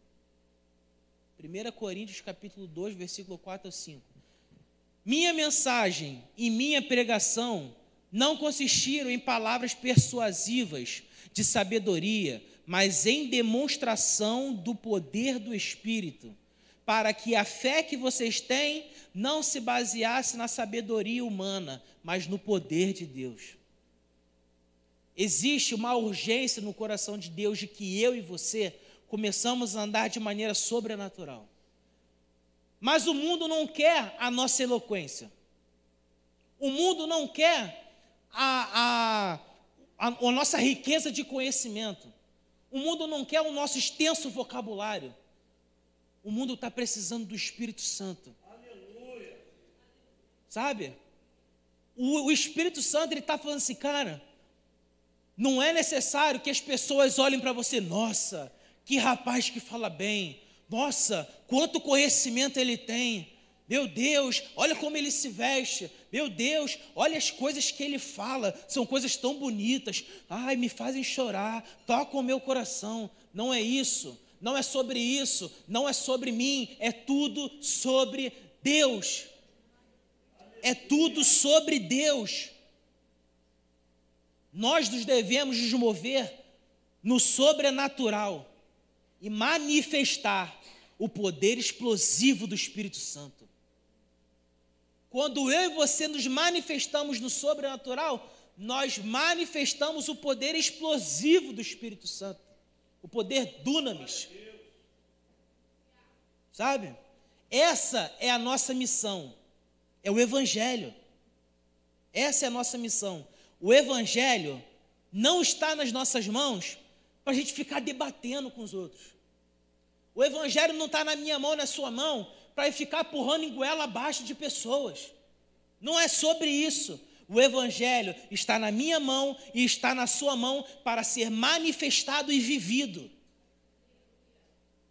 1 Coríntios, capítulo 2, versículo 4 ao 5. Minha mensagem e minha pregação não consistiram em palavras persuasivas de sabedoria, mas em demonstração do poder do Espírito, para que a fé que vocês têm não se baseasse na sabedoria humana, mas no poder de Deus. Existe uma urgência no coração de Deus de que eu e você começamos a andar de maneira sobrenatural. Mas o mundo não quer a nossa eloquência. O mundo não quer a, a, a, a nossa riqueza de conhecimento. O mundo não quer o nosso extenso vocabulário. O mundo está precisando do Espírito Santo. Sabe? O, o Espírito Santo ele está falando assim, cara. Não é necessário que as pessoas olhem para você, nossa, que rapaz que fala bem, nossa, quanto conhecimento ele tem. Meu Deus, olha como ele se veste. Meu Deus, olha as coisas que ele fala. São coisas tão bonitas. Ai, me fazem chorar. Tocam o meu coração. Não é isso. Não é sobre isso. Não é sobre mim. É tudo sobre Deus. É tudo sobre Deus. Nós nos devemos nos mover no sobrenatural e manifestar o poder explosivo do Espírito Santo. Quando eu e você nos manifestamos no sobrenatural, nós manifestamos o poder explosivo do Espírito Santo, o poder dunamis. Sabe? Essa é a nossa missão, é o Evangelho. Essa é a nossa missão. O Evangelho não está nas nossas mãos para a gente ficar debatendo com os outros. O Evangelho não está na minha mão, na sua mão, para ficar empurrando em goela abaixo de pessoas. Não é sobre isso. O Evangelho está na minha mão e está na sua mão para ser manifestado e vivido.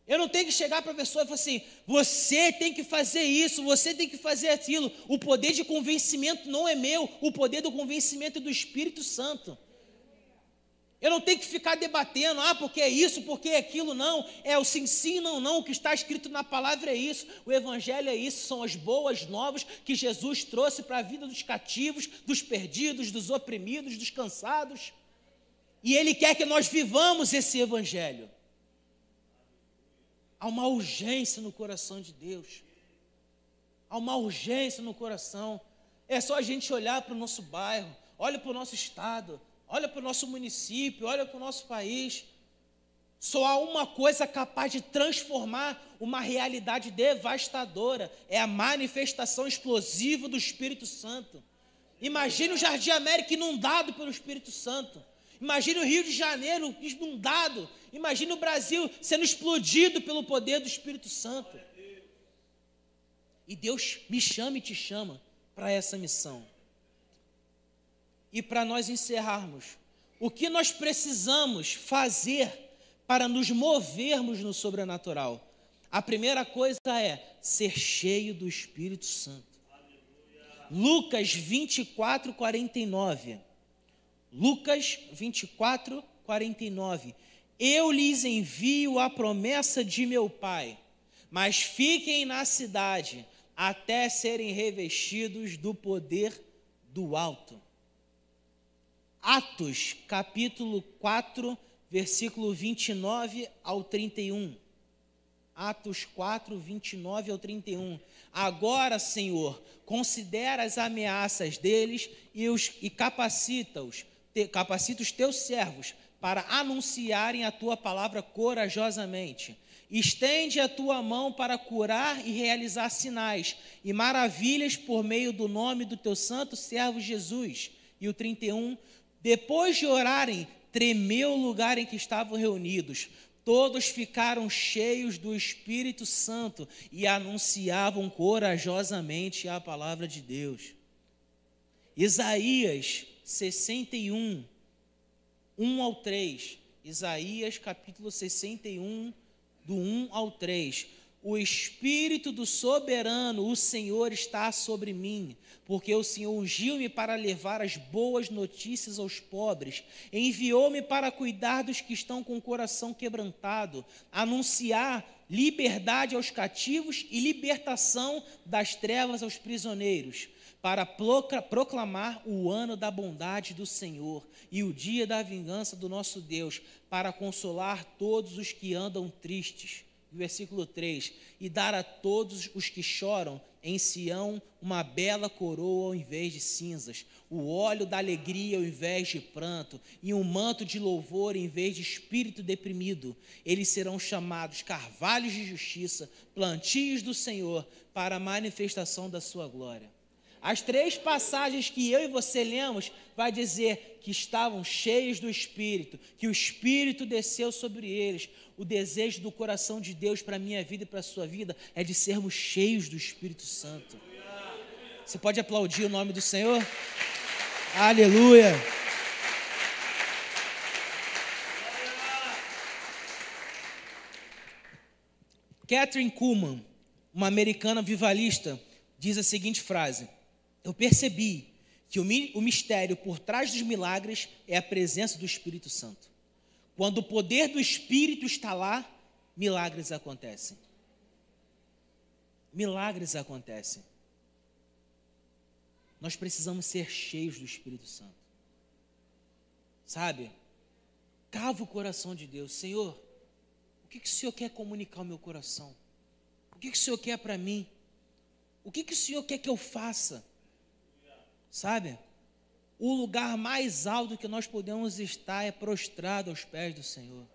Eu não tenho que chegar para a pessoa e falar assim: você tem que fazer isso, você tem que fazer aquilo. O poder de convencimento não é meu, o poder do convencimento é do Espírito Santo. Eu não tenho que ficar debatendo, ah, porque é isso, porque é aquilo, não. É o sim, sim, não, não. O que está escrito na palavra é isso. O Evangelho é isso, são as boas novas que Jesus trouxe para a vida dos cativos, dos perdidos, dos oprimidos, dos cansados. E Ele quer que nós vivamos esse Evangelho. Há uma urgência no coração de Deus. Há uma urgência no coração. É só a gente olhar para o nosso bairro, olha para o nosso estado, olha para o nosso município, olha para o nosso país. Só há uma coisa capaz de transformar uma realidade devastadora: é a manifestação explosiva do Espírito Santo. Imagine o Jardim América inundado pelo Espírito Santo. Imagine o Rio de Janeiro inundado. Imagine o Brasil sendo explodido pelo poder do Espírito Santo. E Deus me chama e te chama para essa missão. E para nós encerrarmos, o que nós precisamos fazer para nos movermos no sobrenatural? A primeira coisa é ser cheio do Espírito Santo. Lucas 24, 49. Lucas 24, 49. Eu lhes envio a promessa de meu Pai, mas fiquem na cidade até serem revestidos do poder do alto. Atos, capítulo 4, versículo 29 ao 31. Atos 4, 29 ao 31. Agora, Senhor, considera as ameaças deles e, os, e capacita-os te, capacita os teus servos para anunciarem a tua palavra corajosamente. Estende a tua mão para curar e realizar sinais e maravilhas por meio do nome do teu santo servo Jesus. E o 31, depois de orarem, tremeu o lugar em que estavam reunidos. Todos ficaram cheios do Espírito Santo e anunciavam corajosamente a palavra de Deus. Isaías 61, 1 ao 3. Isaías capítulo 61, do 1 ao 3. O Espírito do soberano, o Senhor, está sobre mim, porque o Senhor ungiu-me para levar as boas notícias aos pobres, enviou-me para cuidar dos que estão com o coração quebrantado, anunciar liberdade aos cativos e libertação das trevas aos prisioneiros para proclamar o ano da bondade do Senhor e o dia da vingança do nosso Deus, para consolar todos os que andam tristes. Versículo 3: E dar a todos os que choram em Sião uma bela coroa ao invés de cinzas, o óleo da alegria ao invés de pranto, e um manto de louvor em vez de espírito deprimido. Eles serão chamados carvalhos de justiça, plantios do Senhor, para a manifestação da sua glória. As três passagens que eu e você lemos vai dizer que estavam cheios do Espírito, que o Espírito desceu sobre eles. O desejo do coração de Deus para a minha vida e para a sua vida é de sermos cheios do Espírito Santo. Você pode aplaudir o nome do Senhor? Aleluia! Catherine Kuhlman, uma americana vivalista, diz a seguinte frase: Eu percebi que o mistério por trás dos milagres é a presença do Espírito Santo. Quando o poder do Espírito está lá, milagres acontecem. Milagres acontecem. Nós precisamos ser cheios do Espírito Santo. Sabe? Cava o coração de Deus. Senhor, o que, que o Senhor quer comunicar ao meu coração? O que, que o Senhor quer para mim? O que, que o Senhor quer que eu faça? Sabe? O lugar mais alto que nós podemos estar é prostrado aos pés do Senhor.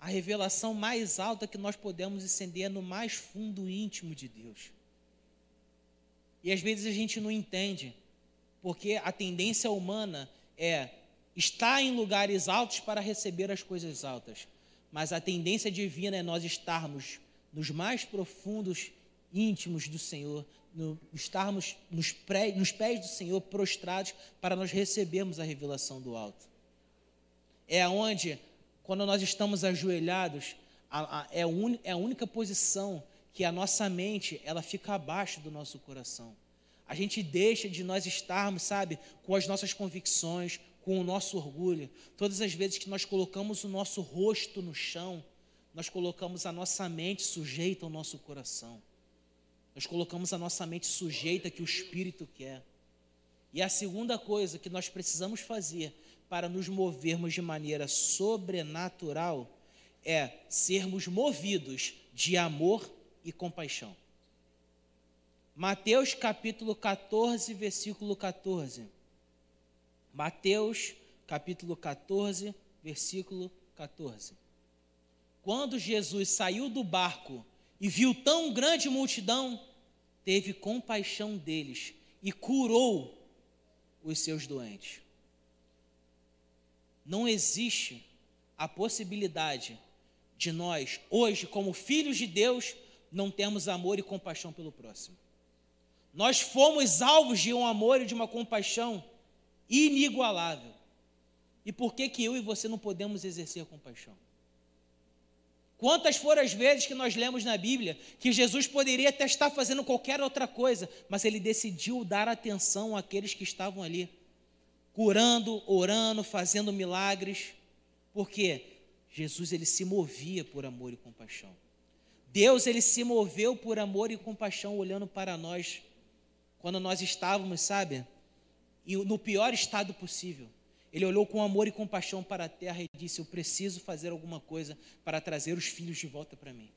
A revelação mais alta que nós podemos acender é no mais fundo íntimo de Deus. E às vezes a gente não entende, porque a tendência humana é estar em lugares altos para receber as coisas altas. Mas a tendência divina é nós estarmos nos mais profundos íntimos do Senhor, no, estarmos nos, pré, nos pés do Senhor prostrados para nós recebermos a revelação do alto. É onde, quando nós estamos ajoelhados, a, a, é, un, é a única posição que a nossa mente ela fica abaixo do nosso coração. A gente deixa de nós estarmos, sabe, com as nossas convicções, com o nosso orgulho. Todas as vezes que nós colocamos o nosso rosto no chão, nós colocamos a nossa mente sujeita ao nosso coração. Nós colocamos a nossa mente sujeita que o Espírito quer. E a segunda coisa que nós precisamos fazer para nos movermos de maneira sobrenatural é sermos movidos de amor e compaixão. Mateus capítulo 14, versículo 14. Mateus capítulo 14, versículo 14. Quando Jesus saiu do barco e viu tão grande multidão, teve compaixão deles e curou os seus doentes. Não existe a possibilidade de nós, hoje, como filhos de Deus, não termos amor e compaixão pelo próximo. Nós fomos alvos de um amor e de uma compaixão inigualável. E por que, que eu e você não podemos exercer compaixão? Quantas foram as vezes que nós lemos na Bíblia que Jesus poderia até estar fazendo qualquer outra coisa, mas ele decidiu dar atenção àqueles que estavam ali, curando, orando, fazendo milagres, porque Jesus ele se movia por amor e compaixão. Deus ele se moveu por amor e compaixão olhando para nós quando nós estávamos, sabe, no pior estado possível. Ele olhou com amor e compaixão para a terra e disse: Eu preciso fazer alguma coisa para trazer os filhos de volta para mim.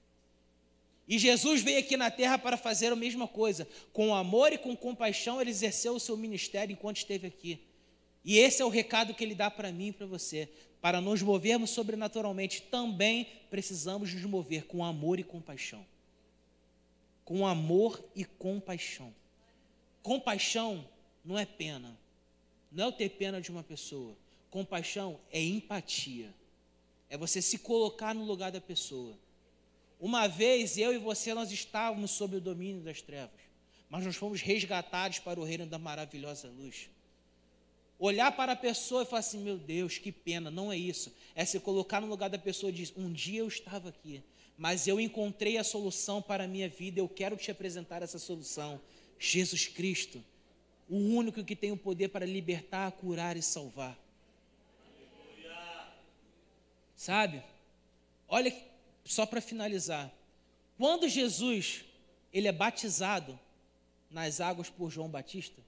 E Jesus veio aqui na terra para fazer a mesma coisa. Com amor e com compaixão, ele exerceu o seu ministério enquanto esteve aqui. E esse é o recado que ele dá para mim e para você. Para nos movermos sobrenaturalmente, também precisamos nos mover com amor e compaixão. Com amor e compaixão. Compaixão não é pena. Não é o ter pena de uma pessoa. Compaixão é empatia. É você se colocar no lugar da pessoa. Uma vez eu e você nós estávamos sob o domínio das trevas, mas nós fomos resgatados para o reino da maravilhosa luz. Olhar para a pessoa e falar assim: meu Deus, que pena, não é isso. É se colocar no lugar da pessoa e dizer: um dia eu estava aqui, mas eu encontrei a solução para a minha vida, eu quero te apresentar essa solução. Jesus Cristo o único que tem o poder para libertar, curar e salvar. Sabe? Olha, só para finalizar. Quando Jesus ele é batizado nas águas por João Batista,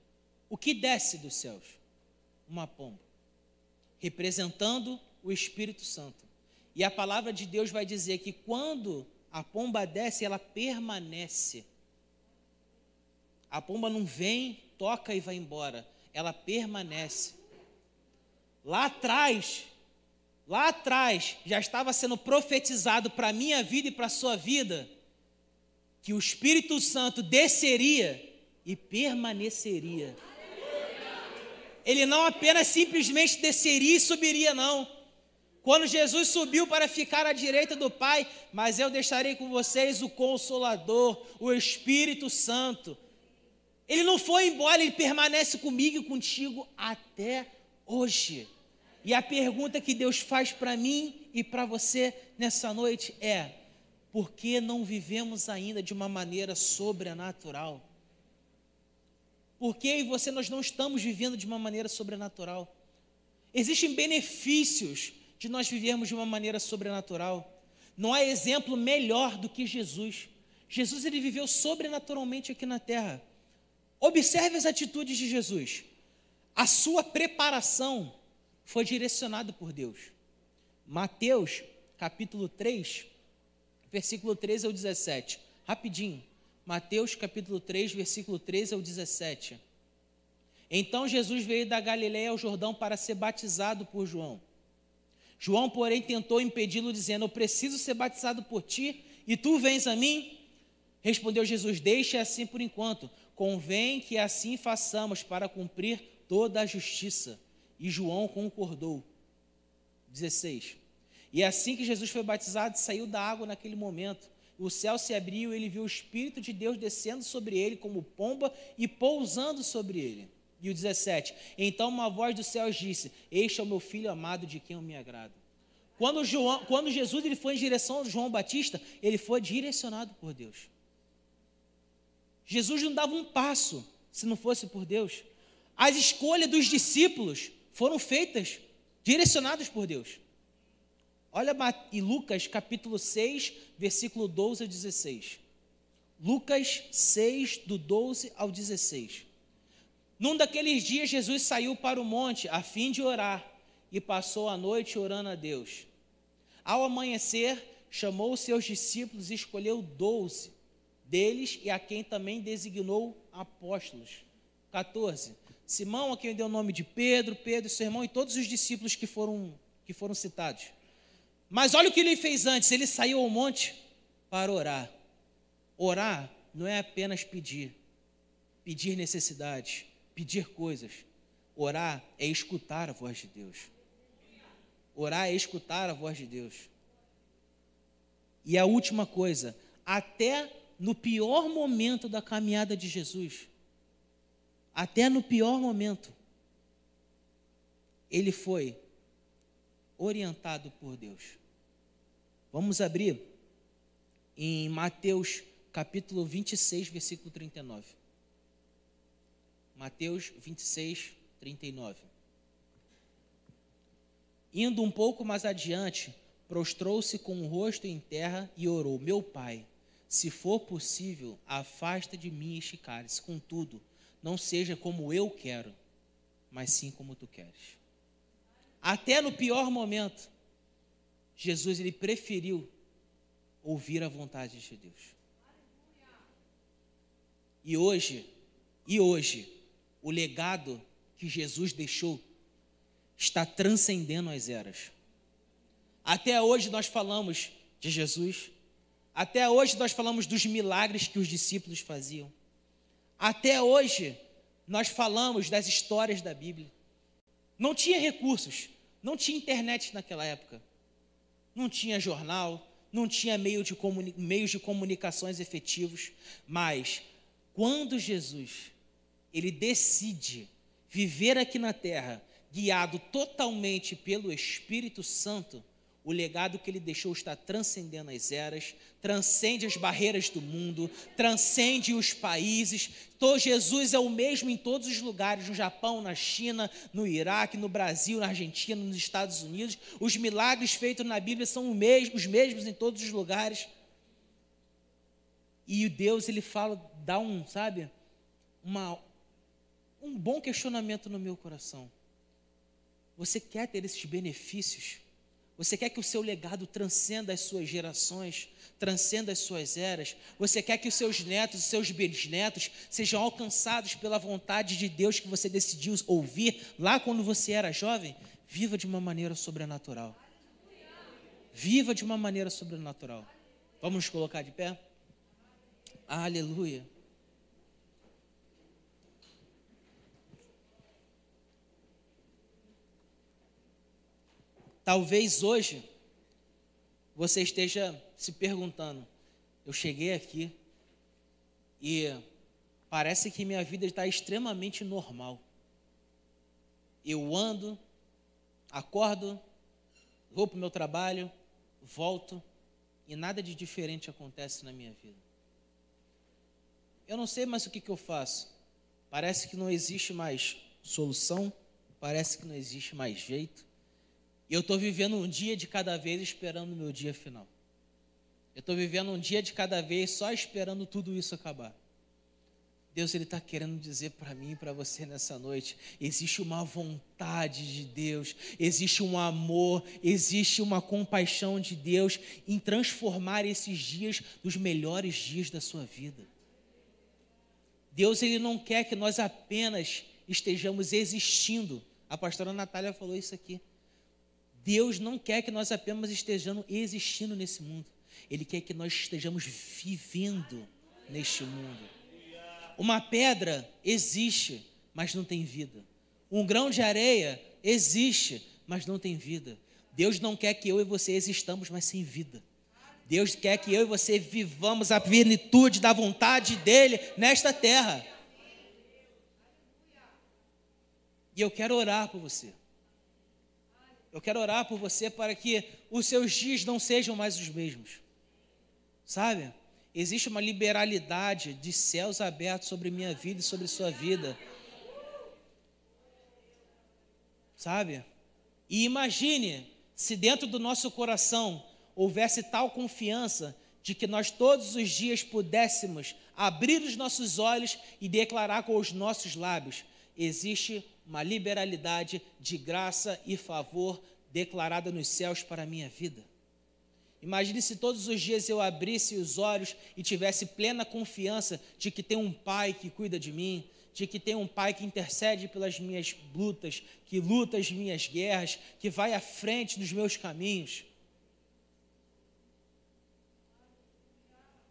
o que desce dos céus? Uma pomba, representando o Espírito Santo. E a palavra de Deus vai dizer que quando a pomba desce, ela permanece. A pomba não vem toca e vai embora, ela permanece. Lá atrás, lá atrás, já estava sendo profetizado para a minha vida e para a sua vida, que o Espírito Santo desceria e permaneceria. Ele não apenas simplesmente desceria e subiria, não. Quando Jesus subiu para ficar à direita do Pai, mas eu deixarei com vocês o Consolador, o Espírito Santo. Ele não foi embora, ele permanece comigo e contigo até hoje. E a pergunta que Deus faz para mim e para você nessa noite é: por que não vivemos ainda de uma maneira sobrenatural? Por que e você nós não estamos vivendo de uma maneira sobrenatural? Existem benefícios de nós vivermos de uma maneira sobrenatural. Não há exemplo melhor do que Jesus. Jesus ele viveu sobrenaturalmente aqui na terra. Observe as atitudes de Jesus. A sua preparação foi direcionada por Deus. Mateus, capítulo 3, versículo 13 ao 17. Rapidinho. Mateus, capítulo 3, versículo 13 ao 17. Então Jesus veio da Galiléia ao Jordão para ser batizado por João. João, porém, tentou impedi-lo, dizendo: Eu preciso ser batizado por ti, e tu vens a mim? Respondeu Jesus: Deixe assim por enquanto. Convém que assim façamos para cumprir toda a justiça. E João concordou. 16. E assim que Jesus foi batizado, saiu da água naquele momento. O céu se abriu e ele viu o Espírito de Deus descendo sobre ele como pomba e pousando sobre ele. E o 17: Então uma voz dos céus disse: Este é o meu filho amado de quem eu me agrado. Quando, João, quando Jesus ele foi em direção a João Batista, ele foi direcionado por Deus. Jesus não dava um passo se não fosse por Deus. As escolhas dos discípulos foram feitas, direcionadas por Deus. Olha em Lucas capítulo 6, versículo 12 a 16. Lucas 6, do 12 ao 16. Num daqueles dias, Jesus saiu para o monte a fim de orar e passou a noite orando a Deus. Ao amanhecer, chamou seus discípulos e escolheu doze deles e a quem também designou apóstolos. 14. Simão, a quem deu o nome de Pedro, Pedro, seu irmão e todos os discípulos que foram, que foram citados. Mas olha o que ele fez antes: ele saiu ao monte para orar. Orar não é apenas pedir, pedir necessidades pedir coisas. Orar é escutar a voz de Deus. Orar é escutar a voz de Deus. E a última coisa, até no pior momento da caminhada de Jesus, até no pior momento, ele foi orientado por Deus. Vamos abrir em Mateus capítulo 26, versículo 39. Mateus 26, 39. Indo um pouco mais adiante, prostrou-se com o rosto em terra e orou: Meu pai, se for possível, afasta de mim este cálice. Contudo, não seja como eu quero, mas sim como tu queres. Até no pior momento, Jesus ele preferiu ouvir a vontade de Deus. E hoje, e hoje, o legado que Jesus deixou está transcendendo as eras. Até hoje nós falamos de Jesus, até hoje nós falamos dos milagres que os discípulos faziam. Até hoje nós falamos das histórias da Bíblia. Não tinha recursos, não tinha internet naquela época, não tinha jornal, não tinha meio de meios de comunicações efetivos, mas quando Jesus ele decide viver aqui na terra, guiado totalmente pelo Espírito Santo, o legado que ele deixou está transcendendo as eras, transcende as barreiras do mundo, transcende os países. Então, Jesus é o mesmo em todos os lugares, no Japão, na China, no Iraque, no Brasil, na Argentina, nos Estados Unidos. Os milagres feitos na Bíblia são os mesmos, os mesmos em todos os lugares. E Deus, ele fala, dá um, sabe, uma, um bom questionamento no meu coração. Você quer ter esses benefícios? Você quer que o seu legado transcenda as suas gerações, transcenda as suas eras? Você quer que os seus netos, os seus bisnetos sejam alcançados pela vontade de Deus que você decidiu ouvir lá quando você era jovem? Viva de uma maneira sobrenatural. Viva de uma maneira sobrenatural. Vamos nos colocar de pé? Aleluia. Talvez hoje você esteja se perguntando: eu cheguei aqui e parece que minha vida está extremamente normal. Eu ando, acordo, vou para o meu trabalho, volto e nada de diferente acontece na minha vida. Eu não sei mais o que, que eu faço. Parece que não existe mais solução, parece que não existe mais jeito. E eu estou vivendo um dia de cada vez esperando o meu dia final. Eu estou vivendo um dia de cada vez só esperando tudo isso acabar. Deus ele está querendo dizer para mim e para você nessa noite: existe uma vontade de Deus, existe um amor, existe uma compaixão de Deus em transformar esses dias nos melhores dias da sua vida. Deus ele não quer que nós apenas estejamos existindo. A pastora Natália falou isso aqui. Deus não quer que nós apenas estejamos existindo nesse mundo. Ele quer que nós estejamos vivendo neste mundo. Uma pedra existe, mas não tem vida. Um grão de areia existe, mas não tem vida. Deus não quer que eu e você existamos, mas sem vida. Deus quer que eu e você vivamos a plenitude da vontade dEle nesta terra. E eu quero orar por você. Eu quero orar por você para que os seus dias não sejam mais os mesmos. Sabe? Existe uma liberalidade de céus abertos sobre minha vida e sobre sua vida. Sabe? E imagine se dentro do nosso coração houvesse tal confiança de que nós todos os dias pudéssemos abrir os nossos olhos e declarar com os nossos lábios: existe uma liberalidade de graça e favor declarada nos céus para a minha vida. Imagine se todos os dias eu abrisse os olhos e tivesse plena confiança de que tem um pai que cuida de mim, de que tem um pai que intercede pelas minhas lutas, que luta as minhas guerras, que vai à frente dos meus caminhos.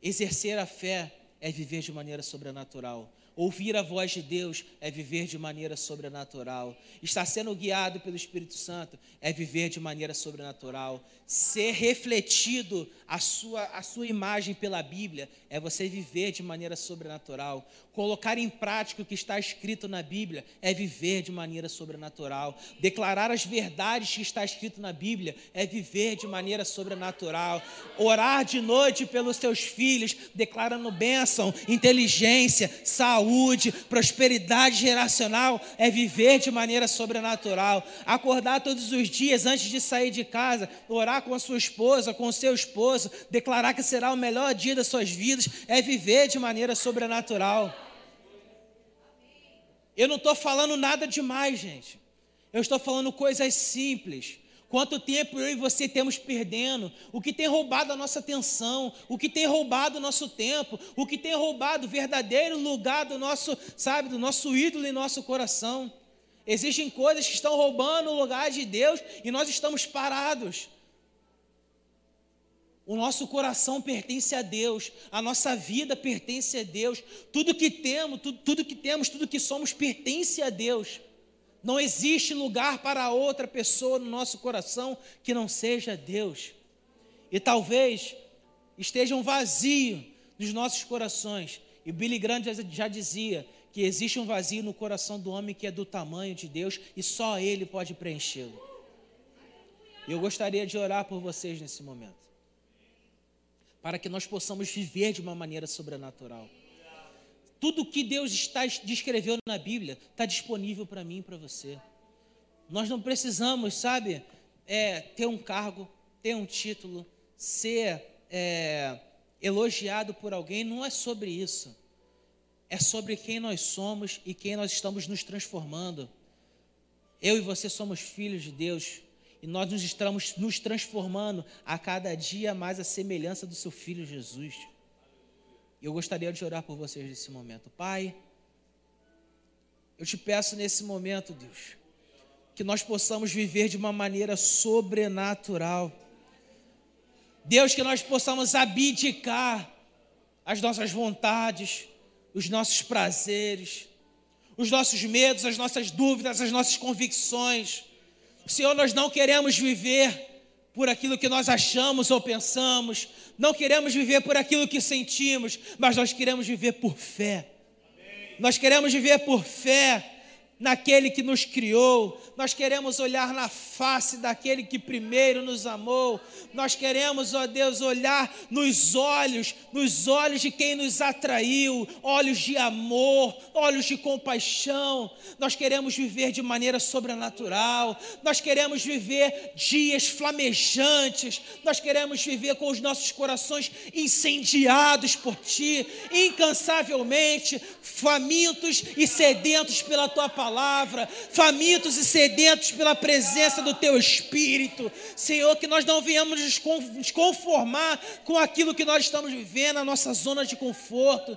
Exercer a fé é viver de maneira sobrenatural. Ouvir a voz de Deus é viver de maneira sobrenatural. Estar sendo guiado pelo Espírito Santo é viver de maneira sobrenatural. Ser refletido a sua, a sua imagem pela Bíblia é você viver de maneira sobrenatural. Colocar em prática o que está escrito na Bíblia é viver de maneira sobrenatural. Declarar as verdades que está escrito na Bíblia é viver de maneira sobrenatural. Orar de noite pelos seus filhos, declarando bênção, inteligência, saúde, prosperidade geracional é viver de maneira sobrenatural. Acordar todos os dias antes de sair de casa, orar com a sua esposa, com o seu esposo, declarar que será o melhor dia das suas vidas é viver de maneira sobrenatural. Eu não estou falando nada demais, gente. Eu estou falando coisas simples. Quanto tempo eu e você temos perdendo? O que tem roubado a nossa atenção? O que tem roubado o nosso tempo? O que tem roubado o verdadeiro lugar do nosso, sabe, do nosso ídolo em nosso coração? Existem coisas que estão roubando o lugar de Deus e nós estamos parados. O nosso coração pertence a Deus, a nossa vida pertence a Deus, tudo que temos, tudo, tudo que temos, tudo que somos pertence a Deus. Não existe lugar para outra pessoa no nosso coração que não seja Deus. E talvez estejam vazios nos nossos corações. E Billy Graham já, dizia que existe um vazio no coração do homem que é do tamanho de Deus e só Ele pode preenchê-lo. Eu gostaria de orar por vocês nesse momento para que nós possamos viver de uma maneira sobrenatural. Tudo que Deus está descreveu na Bíblia está disponível para mim e para você. Nós não precisamos, sabe, é, ter um cargo, ter um título, ser é, elogiado por alguém. Não é sobre isso. É sobre quem nós somos e quem nós estamos nos transformando. Eu e você somos filhos de Deus. E nós nos estamos nos transformando a cada dia mais a semelhança do seu filho Jesus. Eu gostaria de orar por vocês nesse momento. Pai, eu te peço nesse momento, Deus, que nós possamos viver de uma maneira sobrenatural. Deus, que nós possamos abdicar as nossas vontades, os nossos prazeres, os nossos medos, as nossas dúvidas, as nossas convicções. Senhor, nós não queremos viver por aquilo que nós achamos ou pensamos, não queremos viver por aquilo que sentimos, mas nós queremos viver por fé. Nós queremos viver por fé naquele que nos criou, nós queremos olhar na face daquele que primeiro nos amou, nós queremos, ó Deus, olhar nos olhos, nos olhos de quem nos atraiu, olhos de amor, olhos de compaixão, nós queremos viver de maneira sobrenatural, nós queremos viver dias flamejantes, nós queremos viver com os nossos corações incendiados por Ti, incansavelmente, famintos e sedentos pela Tua palavra palavra, famintos e sedentos pela presença do Teu Espírito. Senhor, que nós não venhamos nos conformar com aquilo que nós estamos vivendo, a nossa zona de conforto.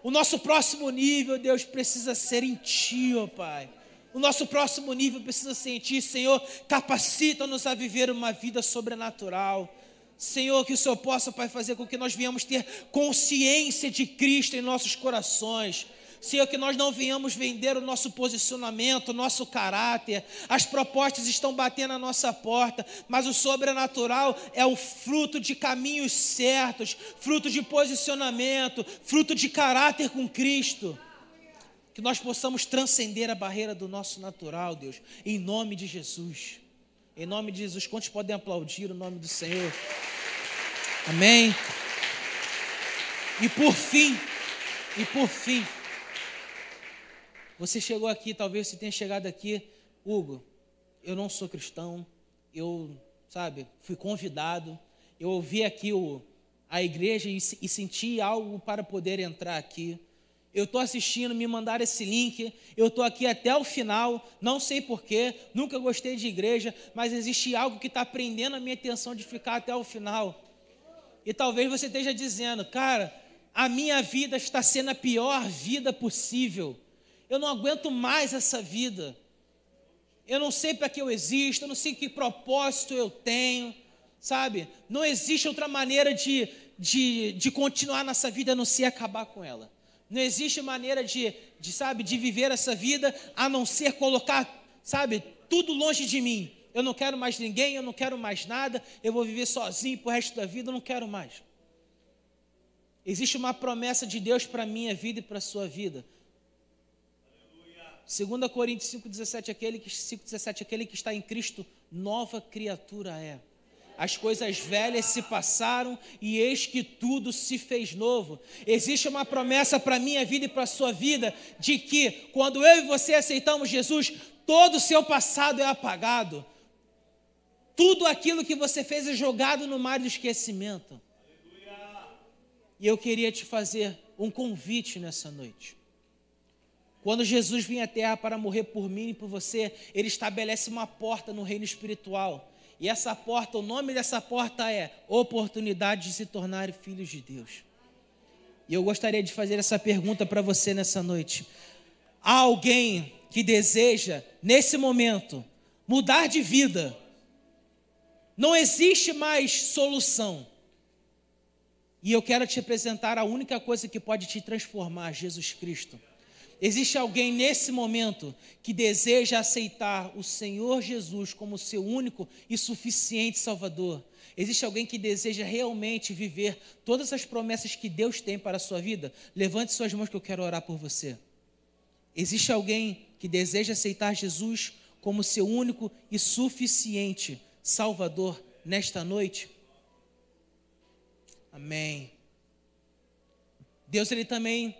O nosso próximo nível, Deus, precisa ser em Ti, ó Pai. O nosso próximo nível precisa ser em Ti, Senhor. Capacita-nos a viver uma vida sobrenatural. Senhor, que o Senhor possa, Pai, fazer com que nós venhamos ter consciência de Cristo em nossos corações. Senhor, que nós não venhamos vender o nosso posicionamento, o nosso caráter. As propostas estão batendo na nossa porta, mas o sobrenatural é o fruto de caminhos certos, fruto de posicionamento, fruto de caráter com Cristo. Que nós possamos transcender a barreira do nosso natural, Deus, em nome de Jesus. Em nome de Jesus, quantos podem aplaudir o nome do Senhor? Amém. E por fim, e por fim, você chegou aqui, talvez você tenha chegado aqui, Hugo, eu não sou cristão, eu, sabe, fui convidado, eu ouvi aqui o, a igreja e, e senti algo para poder entrar aqui. Eu estou assistindo, me mandaram esse link, eu estou aqui até o final, não sei porquê, nunca gostei de igreja, mas existe algo que está prendendo a minha atenção de ficar até o final. E talvez você esteja dizendo, cara, a minha vida está sendo a pior vida possível eu não aguento mais essa vida. Eu não sei para que eu existo, eu não sei que propósito eu tenho, sabe? Não existe outra maneira de, de, de continuar nessa vida a não ser acabar com ela. Não existe maneira de, de, sabe, de viver essa vida a não ser colocar, sabe, tudo longe de mim. Eu não quero mais ninguém, eu não quero mais nada, eu vou viver sozinho para o resto da vida, eu não quero mais. Existe uma promessa de Deus para minha vida e para a sua vida. 2 Coríntios 5,17, aquele que, 5,17, aquele que está em Cristo, nova criatura é. As coisas velhas se passaram e eis que tudo se fez novo. Existe uma promessa para a minha vida e para a sua vida de que quando eu e você aceitamos Jesus, todo o seu passado é apagado. Tudo aquilo que você fez é jogado no mar do esquecimento. E eu queria te fazer um convite nessa noite. Quando Jesus vem à terra para morrer por mim e por você, ele estabelece uma porta no reino espiritual. E essa porta, o nome dessa porta é oportunidade de se tornar filhos de Deus. E eu gostaria de fazer essa pergunta para você nessa noite. Há alguém que deseja, nesse momento, mudar de vida? Não existe mais solução. E eu quero te apresentar a única coisa que pode te transformar, Jesus Cristo. Existe alguém nesse momento que deseja aceitar o Senhor Jesus como seu único e suficiente Salvador? Existe alguém que deseja realmente viver todas as promessas que Deus tem para a sua vida? Levante suas mãos que eu quero orar por você. Existe alguém que deseja aceitar Jesus como seu único e suficiente Salvador nesta noite? Amém. Deus ele também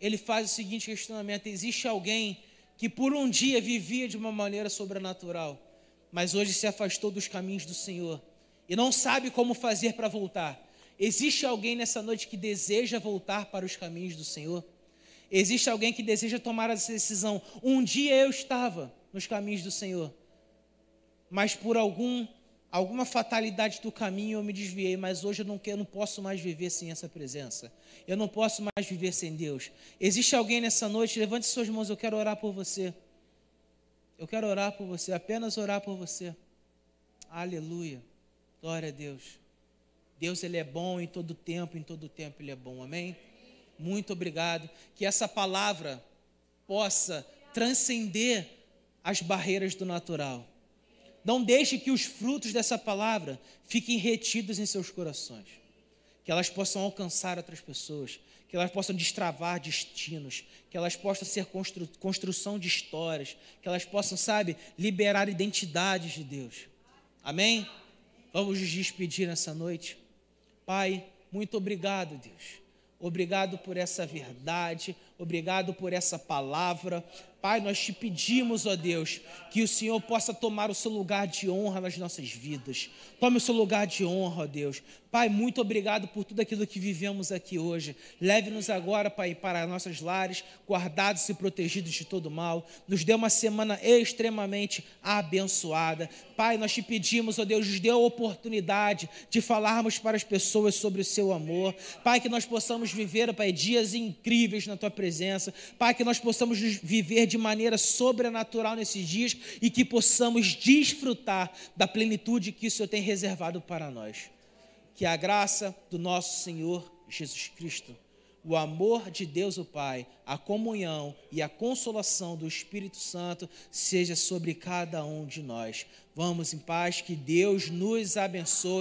ele faz o seguinte questionamento: existe alguém que por um dia vivia de uma maneira sobrenatural, mas hoje se afastou dos caminhos do Senhor e não sabe como fazer para voltar? Existe alguém nessa noite que deseja voltar para os caminhos do Senhor? Existe alguém que deseja tomar essa decisão? Um dia eu estava nos caminhos do Senhor, mas por algum alguma fatalidade do caminho eu me desviei, mas hoje eu não, quero, eu não posso mais viver sem essa presença. Eu não posso mais viver sem Deus. Existe alguém nessa noite? Levante suas mãos, eu quero orar por você. Eu quero orar por você, apenas orar por você. Aleluia. Glória a Deus. Deus ele é bom em todo tempo, em todo tempo ele é bom. Amém? Muito obrigado. Que essa palavra possa transcender as barreiras do natural. Não deixe que os frutos dessa palavra fiquem retidos em seus corações. Que elas possam alcançar outras pessoas, que elas possam destravar destinos, que elas possam ser constru construção de histórias, que elas possam, sabe, liberar identidades de Deus. Amém? Vamos nos despedir nessa noite. Pai, muito obrigado, Deus. Obrigado por essa verdade, obrigado por essa palavra. Pai, nós te pedimos, ó Deus, que o Senhor possa tomar o seu lugar de honra nas nossas vidas. Tome o seu lugar de honra, ó Deus. Pai, muito obrigado por tudo aquilo que vivemos aqui hoje. Leve-nos agora, Pai, para nossas lares, guardados e protegidos de todo mal. Nos dê uma semana extremamente abençoada. Pai, nós te pedimos, ó Deus, nos dê a oportunidade de falarmos para as pessoas sobre o seu amor. Pai, que nós possamos viver, Pai, dias incríveis na tua presença. Pai, que nós possamos viver de maneira sobrenatural nesses dias e que possamos desfrutar da plenitude que o Senhor tem reservado para nós que a graça do nosso Senhor Jesus Cristo, o amor de Deus o Pai, a comunhão e a consolação do Espírito Santo seja sobre cada um de nós. Vamos em paz, que Deus nos abençoe.